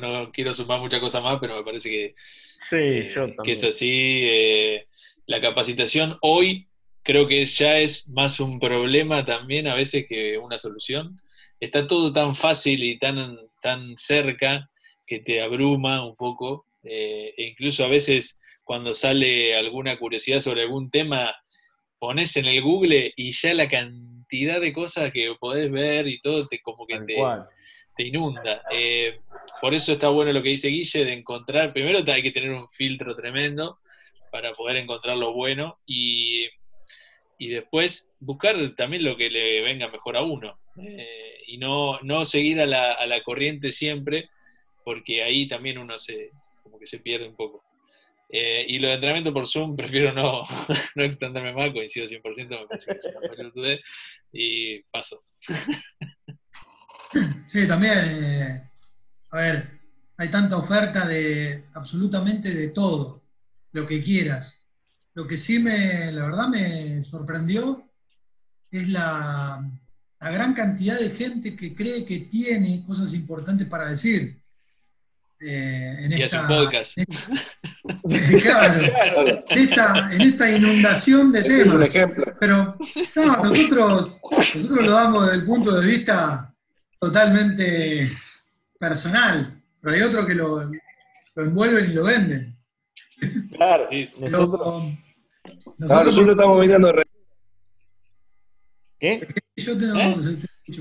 no, quiero sumar muchas cosas más, pero me parece que, eh, que es así. Eh, la capacitación hoy creo que ya es más un problema también a veces que una solución. Está todo tan fácil y tan, tan cerca que te abruma un poco. e incluso a veces cuando sale alguna curiosidad sobre algún tema, pones en el Google y ya la cantidad de cosas que podés ver y todo te como que te, te inunda. Eh, por eso está bueno lo que dice Guille de encontrar, primero hay que tener un filtro tremendo para poder encontrar lo bueno y, después buscar también lo que le venga mejor a uno eh, y no, no seguir a la, a la, corriente siempre porque ahí también uno se como que se pierde un poco. Eh, y lo de entrenamiento por Zoom prefiero no, no extenderme más, coincido 100%, me parece que es una y paso. Sí, también, eh, a ver, hay tanta oferta de absolutamente de todo, lo que quieras. Lo que sí me, la verdad me sorprendió es la, gran cantidad de gente que cree que tiene cosas importantes para decir. Eh, en y esta, podcast. claro, en esta inundación de temas. Pero no, nosotros, nosotros lo damos desde el punto de vista totalmente personal, pero hay otros que lo, envuelven y lo venden. Claro, nosotros, nosotros, estamos mirando. ¿Qué? Yo tengo, ¿Eh?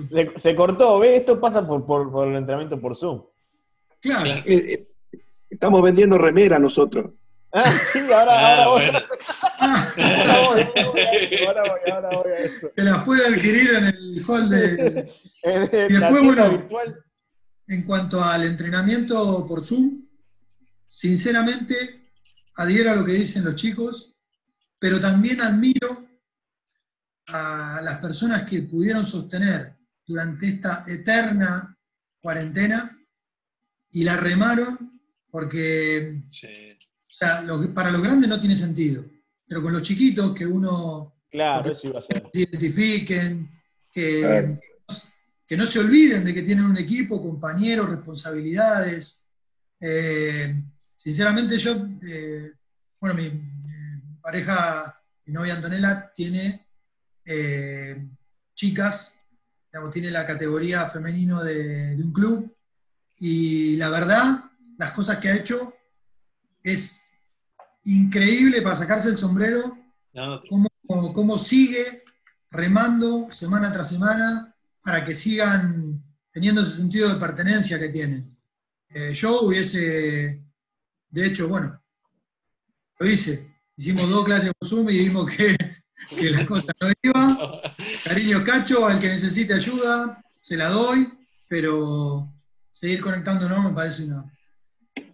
Se, se cortó, ¿ves? Esto pasa por, por, por el entrenamiento por Zoom. Claro. Eh, eh, Estamos vendiendo remera nosotros. Ah, sí, ahora, Ah, ahora, voy, bueno. Ah, ahora voy, ahora voy a eso, ahora voy, ahora voy a eso. que las puede adquirir en el hall de. Y después, bueno, virtual. En cuanto al entrenamiento por Zoom, sinceramente adhiero a lo que dicen los chicos, pero también admiro a las personas que pudieron sostener durante esta eterna cuarentena y la remaron porque Sí. o sea, lo- para los grandes no tiene sentido, pero con los chiquitos que uno Claro, eso iba a ser. se identifiquen, que, Claro. que no se olviden de que tienen un equipo, compañeros, responsabilidades. Eh, sinceramente yo, eh, bueno, mi, mi pareja, mi novia Antonella, tiene eh, chicas, digamos, tiene la categoría femenino de, de un club y la verdad, las cosas que ha hecho es increíble para sacarse el sombrero No, cómo, cómo sigue remando semana tras semana para que sigan teniendo ese sentido de pertenencia que tienen. Eh, yo hubiese, de hecho, bueno, lo hice. Hicimos dos clases por Zoom y vimos que, que la cosa no iba. Cariño Cacho, al que necesite ayuda, se la doy, pero seguir conectándonos me parece una...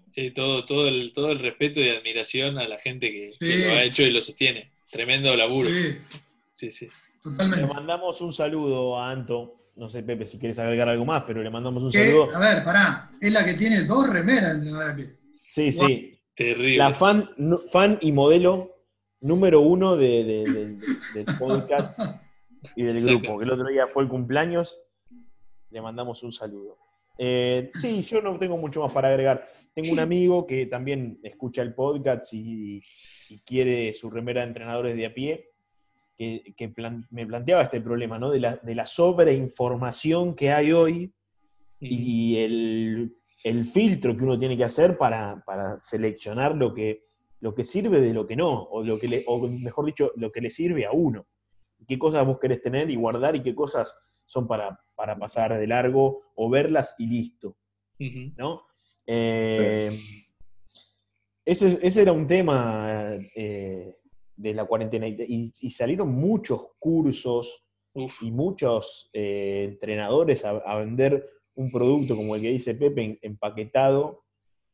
Sí, todo, todo, el, todo el respeto y admiración a la gente que, lo ha hecho y lo sostiene. Tremendo laburo. Sí, Sí, sí. Le totalmente. mandamos un saludo a Anto. No sé, Pepe, si quieres agregar algo más, pero le mandamos un saludo. a ver, pará, es la que tiene dos remeras. Sí, sí. Terrible. La fan, fan y modelo número uno de, de- de- del podcast y del grupo, que el otro día fue el cumpleaños. Le mandamos un saludo. Eh, sí, yo no tengo mucho más para agregar. Tengo un amigo que también escucha el podcast y, y quiere su remera de entrenadores de a pie, que, que plan- me planteaba este problema, ¿no? De la, de la sobreinformación que hay hoy y el, el filtro que uno tiene que hacer para, para seleccionar lo que, lo que sirve de lo que no, o, lo que le, o mejor dicho, lo que le sirve a uno. ¿Qué cosas vos querés tener y guardar y qué cosas son para, para pasar de largo o verlas y listo? ¿no? Eh, ese, ese era un tema eh, de la cuarentena y, y- y salieron muchos cursos Uf. y muchos eh, entrenadores a, a vender un producto como el que dice Pepe, empaquetado,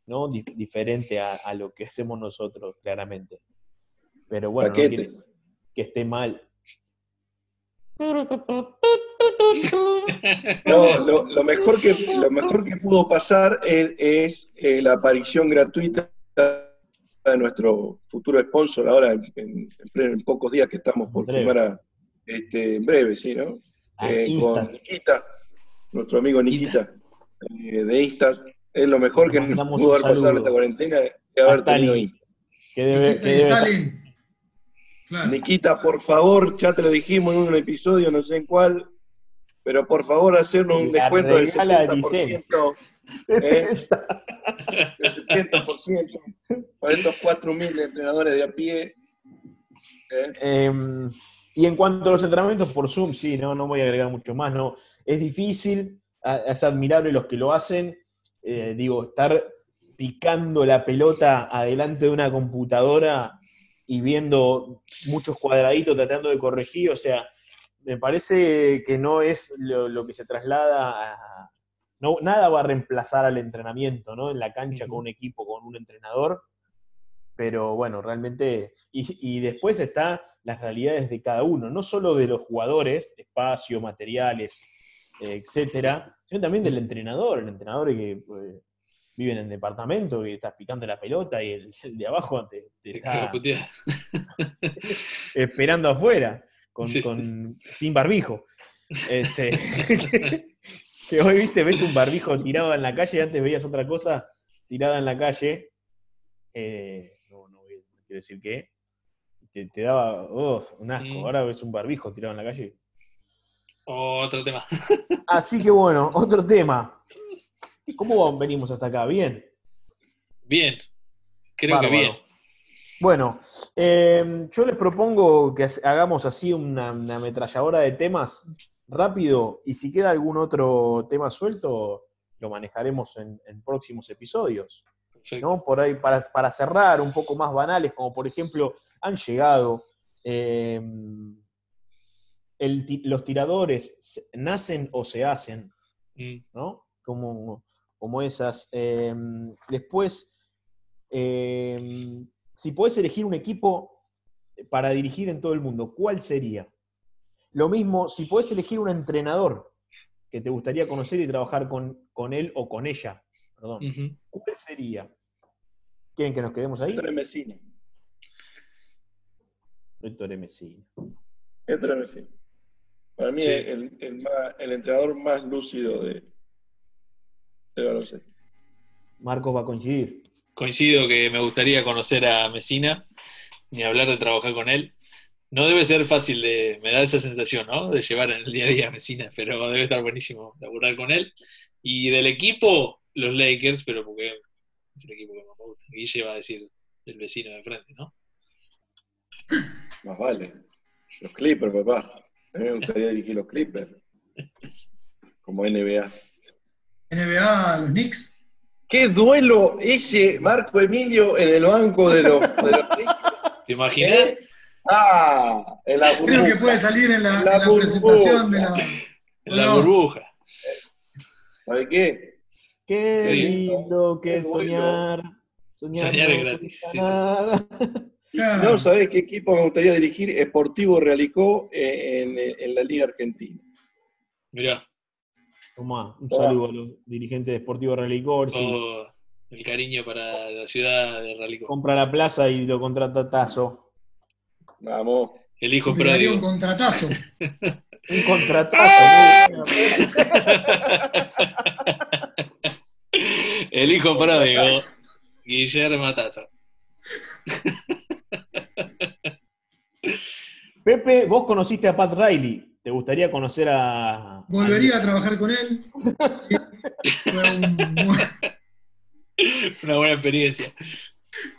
¿no? Di- diferente a, a lo que hacemos nosotros, claramente. Pero bueno, no que esté mal. No, lo, lo mejor que, lo mejor que pudo pasar es, es, eh, la aparición gratuita de nuestro futuro sponsor ahora en, en- en pocos días que estamos por breve. firmar a, este, en breve, sí, ¿no? Eh, con Nikita, nuestro amigo Nikita, eh, de Insta. Es lo mejor que nos pudo un haber pasado esta cuarentena que haber A tenido Stalin. Insta. Que debe, Nikita que debe- Stalin. Claro. Nikita, por favor, ya te lo dijimos en un episodio, no sé en cuál, pero por favor hacernos un descuento del regala 70%, ¿eh? del 70% para estos 4.000 entrenadores de a pie. ¿eh? Eh, y en cuanto a los entrenamientos por Zoom, sí, no, no voy a agregar mucho más. No. Es difícil, es admirable los que lo hacen. Eh, digo, estar picando la pelota adelante de una computadora y viendo muchos cuadraditos tratando de corregir, o sea, me parece que no es lo, lo que se traslada a... No, nada va a reemplazar al entrenamiento, ¿no? En la cancha con un equipo, con un entrenador, pero bueno, realmente, y, y después está las realidades de cada uno, no solo de los jugadores, espacio, materiales, etcétera, sino también del entrenador, el entrenador que eh, vive en el departamento, que estás picando la pelota y el, el de abajo te, te está esperando afuera, con, Sí, sí. con- sin barbijo. Este, que, que hoy, viste, ves un barbijo tirado en la calle, antes veías otra cosa tirada en la calle. eh, no, no quiero decir qué. Te, te daba oh, un asco. Mm. Ahora ves un barbijo tirado en la calle. Otro tema. Así que bueno, otro tema. ¿Cómo venimos hasta acá? Bien. Bien. Creo Bárbaro. que bien. Bueno, eh, yo les propongo que ha- hagamos así una, una ametralladora de temas rápido y si queda algún otro tema suelto, lo manejaremos en, en próximos episodios. ¿no? Por ahí, para, para cerrar, un poco más banales, como por ejemplo, han llegado eh, el los tiradores, nacen o se hacen, Mm. ¿no? Como, como esas. Eh, después, eh, si podés elegir un equipo para dirigir en todo el mundo, ¿cuál sería? Lo mismo, si podés elegir un entrenador que te gustaría conocer y trabajar con, con él o con ella, perdón. ¿cuál sería? ¿Quieren que nos quedemos ahí? Héctor es Messina. Héctor Messina. Héctor es Messina. Para mí Sí. es el, el más- el entrenador más lúcido de, de baloncesto. Marcos va a coincidir. Coincido que me gustaría conocer a Mesina, ni hablar de trabajar con él. No debe ser fácil de, me da esa sensación, ¿no? De llevar en el día a día a Mesina, pero debe estar buenísimo laburar con él. Y del equipo, los Lakers, pero porque es el equipo que más me gusta. Guille va a decir el vecino de enfrente, ¿no? Más vale. Los Clippers, papá. A mí me gustaría dirigir los Clippers. Como NBA. NBA, los Knicks. ¡Qué duelo ese Marco Emilio en el banco de los, de los Clippers! ¿Te imaginas? ¡Ah! En la Creo que burbuja. puede salir en la, La en la burbuja. presentación de la. En la burbuja. ¿Sabe qué? Qué lindo que Qué soñar. Soñar, Soñar es gratis, cuesta sí, sí. Claro. si no, ¿sabés qué equipo me gustaría dirigir? Esportivo Realicó eh, en, en la Liga Argentina. Mirá, Tomá, un Tomá. saludo a los dirigentes de Sportivo Relicor. sí. todo el cariño para la ciudad de Ralico. Compra la plaza y lo contrata Tazo. Vamos. El hijo daría un contratazo. Un contratazo. ¿no? El hijo pródigo. Guillermo Tazo. Pepe, vos conociste a Pat Riley. ¿Te gustaría conocer a. Volvería a trabajar con él. Sí. Fue un buen- Una buena experiencia.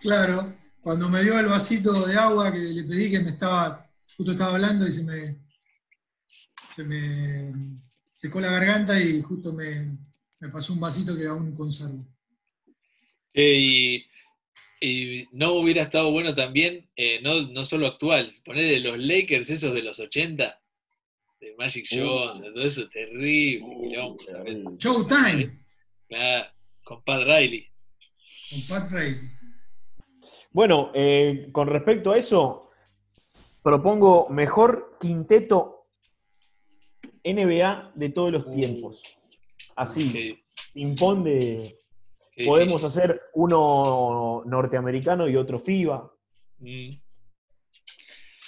Claro, cuando me dio el vasito de agua que le pedí que me estaba, justo estaba hablando y se me, se me secó la garganta y justo me, me pasó un vasito que aún conservo. Eh, y, y no hubiera estado bueno también, eh, no, no solo actual, ponerle los Lakers esos de los 80, de Magic Uh. Johnson, todo eso terrible. Uh. Showtime Claro, con Pat Riley. con Pat Riley. Bueno, eh, con respecto a eso, propongo mejor quinteto NBA de todos los Uh. tiempos. Así, ping-pong Podemos difícil. hacer uno norteamericano y otro FIBA. Mm,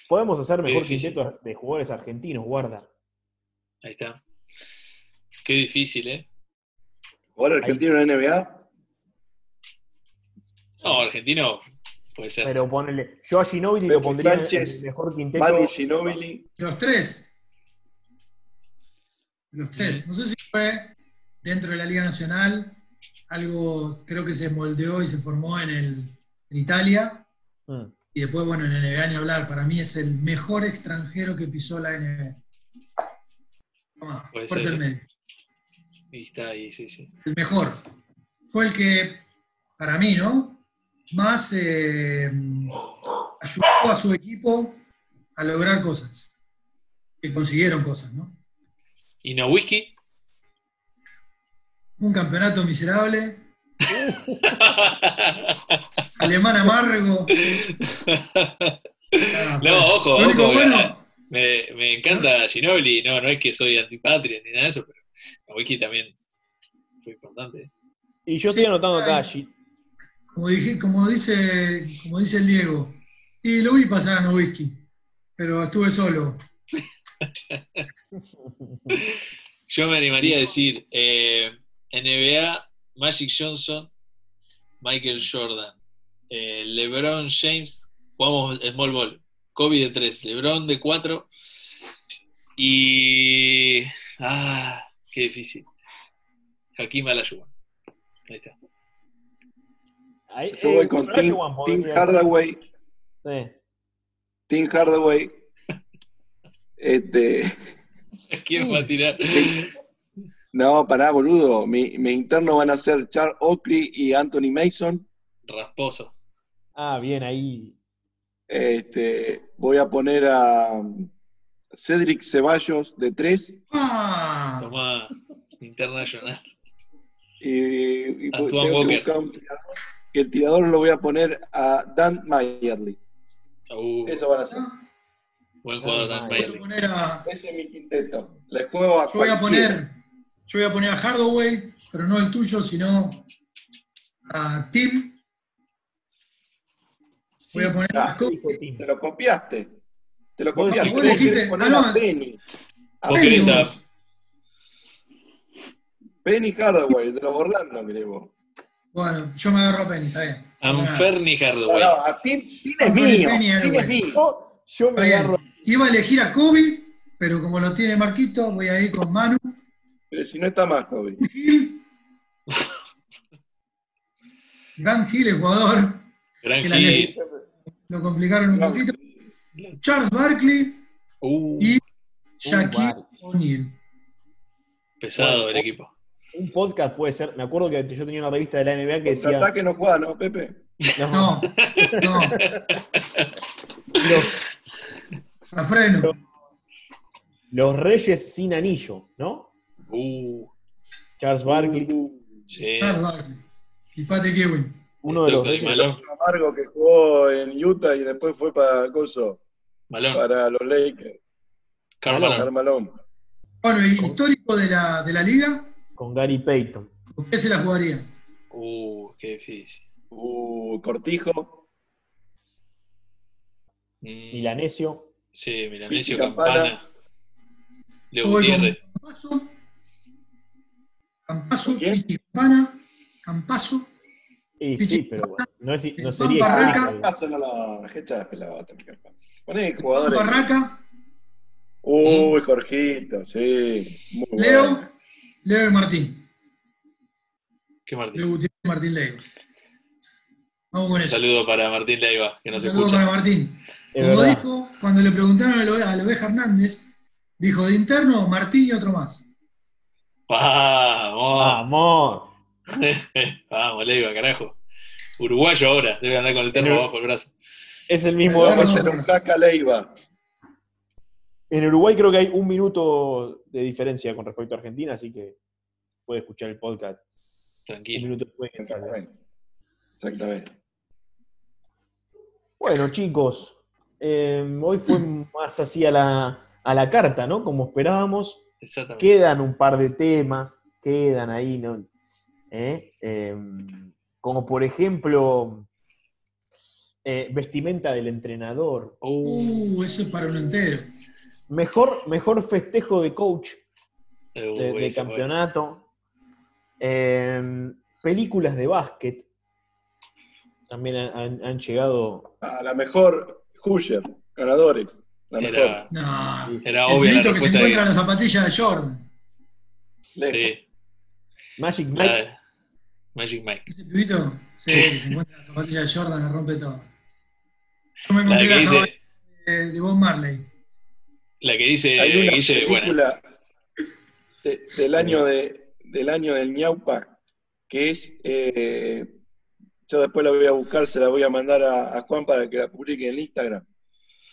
Podemos hacer mejor quinteto de jugadores argentinos, guarda. ahí está. Qué difícil, ¿eh? ¿Jugar argentino en NBA? No, argentino puede ser. Pero ponele. Yo a Ginobili Pepe lo pondría en Sánchez, el mejor quinteto. Manu Ginóbili. Los tres. Los tres. No sé si fue dentro de la Liga Nacional, algo creo que se moldeó y se formó en, el, en Italia. Mm. Y después, bueno, en NBA ni hablar. Para mí es el mejor extranjero que pisó la NBA. Toma, fuerte el medio. Y está ahí, sí, sí. El mejor. Fue el que, para mí, ¿no? Más eh, ayudó a su equipo a lograr cosas. Que consiguieron cosas, ¿no? ¿Y no whisky? Un campeonato miserable. Alemán amargo. Ah, No, ojo, Lo único ojo. bueno, Me, me encanta Ginobili, no, no es que soy antipatria ni nada de eso, pero Wiki también fue importante. Y yo estoy anotando acá, como, dije, como, dice, como dice el Diego, y lo vi pasar a Nowitzki, pero estuve solo. Yo me animaría a decir eh, NBA, Magic Johnson, Michael Jordan, eh, LeBron James, jugamos Small Ball, Kobe de 3, LeBron de 4 y... Ah, qué difícil. Hakim Olajuwon. Ahí está. Ahí- Yo voy eh, con Tim, Tim Hardaway. Sí. Tim Hardaway. Este, ¿Quién va a tirar? No, pará, boludo. Mi, mi interno van a ser Charles Oakley y Anthony Mason. Rasposo. Ah, bien, ahí. Este, voy a poner a Cedric Ceballos de 3. ¡Ah! Toma Internacional. Y, y Antoine tengo que Walker. buscar un tirador, que el tirador lo voy a poner a Dan Mayerly. Uh, Eso van a ser. buen jugador Dan a a a, Ese es mi quinteto. Le juego a yo voy a poner, yo voy a poner a Hardaway, pero no el tuyo, sino a Tim. Voy a poner a Kobe. Te lo copiaste. Te lo copiaste. vos dijiste- ah, a no. Penny. A Penny, a-. Penny Hardaway, de los Orlando, querés vos. Bueno, yo me agarro a Penny, está bien. Anferni No, Hardaway. no, a Tim, Tim es mío. Penny, Tim es mío. Yo, yo me agarro. Iba a elegir a Kobe, pero como lo tiene Marquito, voy a ir con Manu. Pero si no está más, Kobe. Hill. Grant Hill, el jugador, Gran Gil. lo complicaron un poquito. Charles Barkley Uh, y Uh, Shaquille vale. O'Neal. pesado el equipo. Un podcast puede ser. Me acuerdo que yo tenía una revista de la NBA que decía. ataque no juega, ¿no, Pepe? No, no, Los, los Reyes sin anillo, ¿no? Uh, Charles Barkley, sí. Charles Barkley y Patrick Ewing. uno de los Doctor y Reyes. Malone. Amargo que jugó en Utah y después fue para Coso, Malone. para los Lakers. Karl Malone. Bueno, y histórico de la, de la liga, con Gary Payton. ¿con qué se la jugaría? Uh, qué difícil. Uh, Cortijo. Mm, Milanesio. Sí, Milanesio Campana. Campana. Leo con Gutiérrez. Campazo, Campazo, ¿Quién? Pichi Campana, Campazo, Y sí, pero bueno, no, es, no sería Pampa histórico. Raca. Paso no lo. Echa la pelota. Poné jugadores. Barraca, Uy, Jorgito, sí. Muy Leo, bueno. Leo y Martín. ¿Qué Martín? Leo Gutiérrez y Martín Leo. Vamos con Un eso. saludo para Martín Leiva, que Un nos saludo escucha. para Martín. Es Como verdad. dijo, cuando le preguntaron a la a la oveja Hernández, dijo de interno Martín y otro más. Vamos. Vamos. Vamos, Leiva, carajo. Uruguayo ahora, debe andar con el termo abajo el brazo. Es el mismo. Vamos a hacer un caca Leiva. En Uruguay creo que hay un minuto de diferencia con respecto a Argentina, así que puede escuchar el podcast un Tranquilo. minuto después que. Exactamente. Exactamente. Bueno, chicos, eh, hoy fue más así a la, a la carta, ¿no? Como esperábamos. Exactamente. Quedan un par de temas, quedan ahí, ¿no? ¿Eh? Eh, como por ejemplo, eh, vestimenta del entrenador. Uh, Uh, eso es para un entero. Mejor, mejor festejo de coach uh, de, campeonato. Eh, películas de básquet. También han, llegado. A la mejor Husher, ganadores. La mejor. Era, No. era El obvia la pibito que se encuentra en las zapatillas de Jordan. Lejos. Sí, Magic la Mike. Magic Mike. Ese pibito, sí, que se encuentra en las zapatillas de Jordan, la rompe todo. Yo me La encontré que la dice, de, de Bob Marley. la que dice Hay una Guille, bueno, película de- del, año de, del año del ñaupa que es. eh, yo después la voy a buscar, se la voy a mandar a, a Juan para que la publique en Instagram.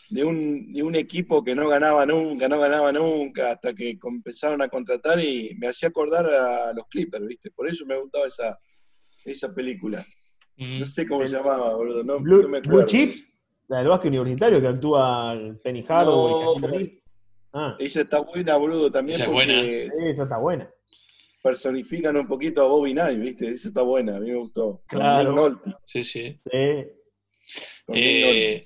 De un, de un equipo que no ganaba nunca, no ganaba nunca, hasta que empezaron a contratar y me hacía acordar a los Clippers, ¿viste? Por eso me gustaba esa, esa película. mm, No sé cómo se llamaba, boludo. No, Blue, no me Blue acuerdo. Chip, la del básquet universitario que actúa Penny Hardaway. No. O'Neal. Ah, Esa está buena, boludo, también Esa es porque esa está buena. personifican un poquito a Bobby Knight, ¿viste? Esa está buena, a mí me gustó. Claro. Sí, sí. Sí. con Eh.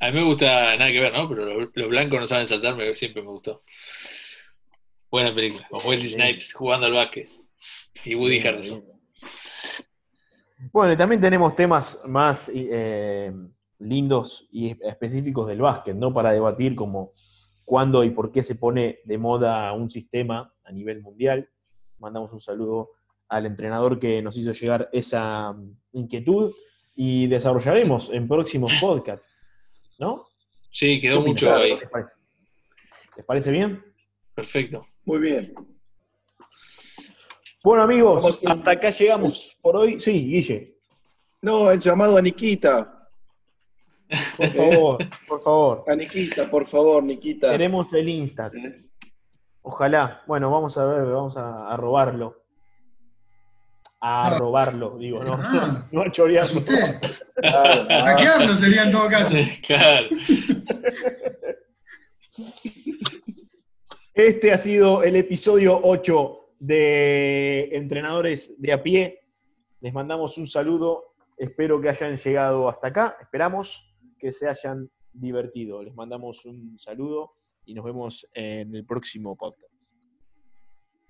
A mí me gusta, nada que ver, ¿no? Pero los, blancos no saben saltar, me- siempre me gustó. Buena película, con Wesley. Snipes jugando al básquet. Y Woody bien. Bueno, y también tenemos temas más eh, lindos y específicos del básquet, ¿no? Para debatir como cuándo y por qué se pone de moda un sistema a nivel mundial. Mandamos un saludo al entrenador que nos hizo llegar esa mm, inquietud y desarrollaremos en próximos podcasts, ¿no? Sí, quedó mucho ahí. ¿Les parece? ¿Les parece bien? Perfecto. Muy bien. Bueno, amigos, Vamos hasta acá llegamos por hoy. Sí, Guille, No, el llamado a Nikita. por favor, por favor. A Nikita, por favor, Nikita. Tenemos el Insta. ¿Eh? Ojalá. Bueno, vamos a ver, vamos a, a robarlo. A Ah. robarlo, digo, no, Ah. no a chorearlo. Claro, Hackearlo sería en todo caso. claro. Este ha sido el episodio 8 de Entrenadores de a pie. Les mandamos un saludo. Espero que hayan llegado hasta acá. Esperamos que se hayan divertido. Les mandamos un saludo y nos vemos en el próximo podcast.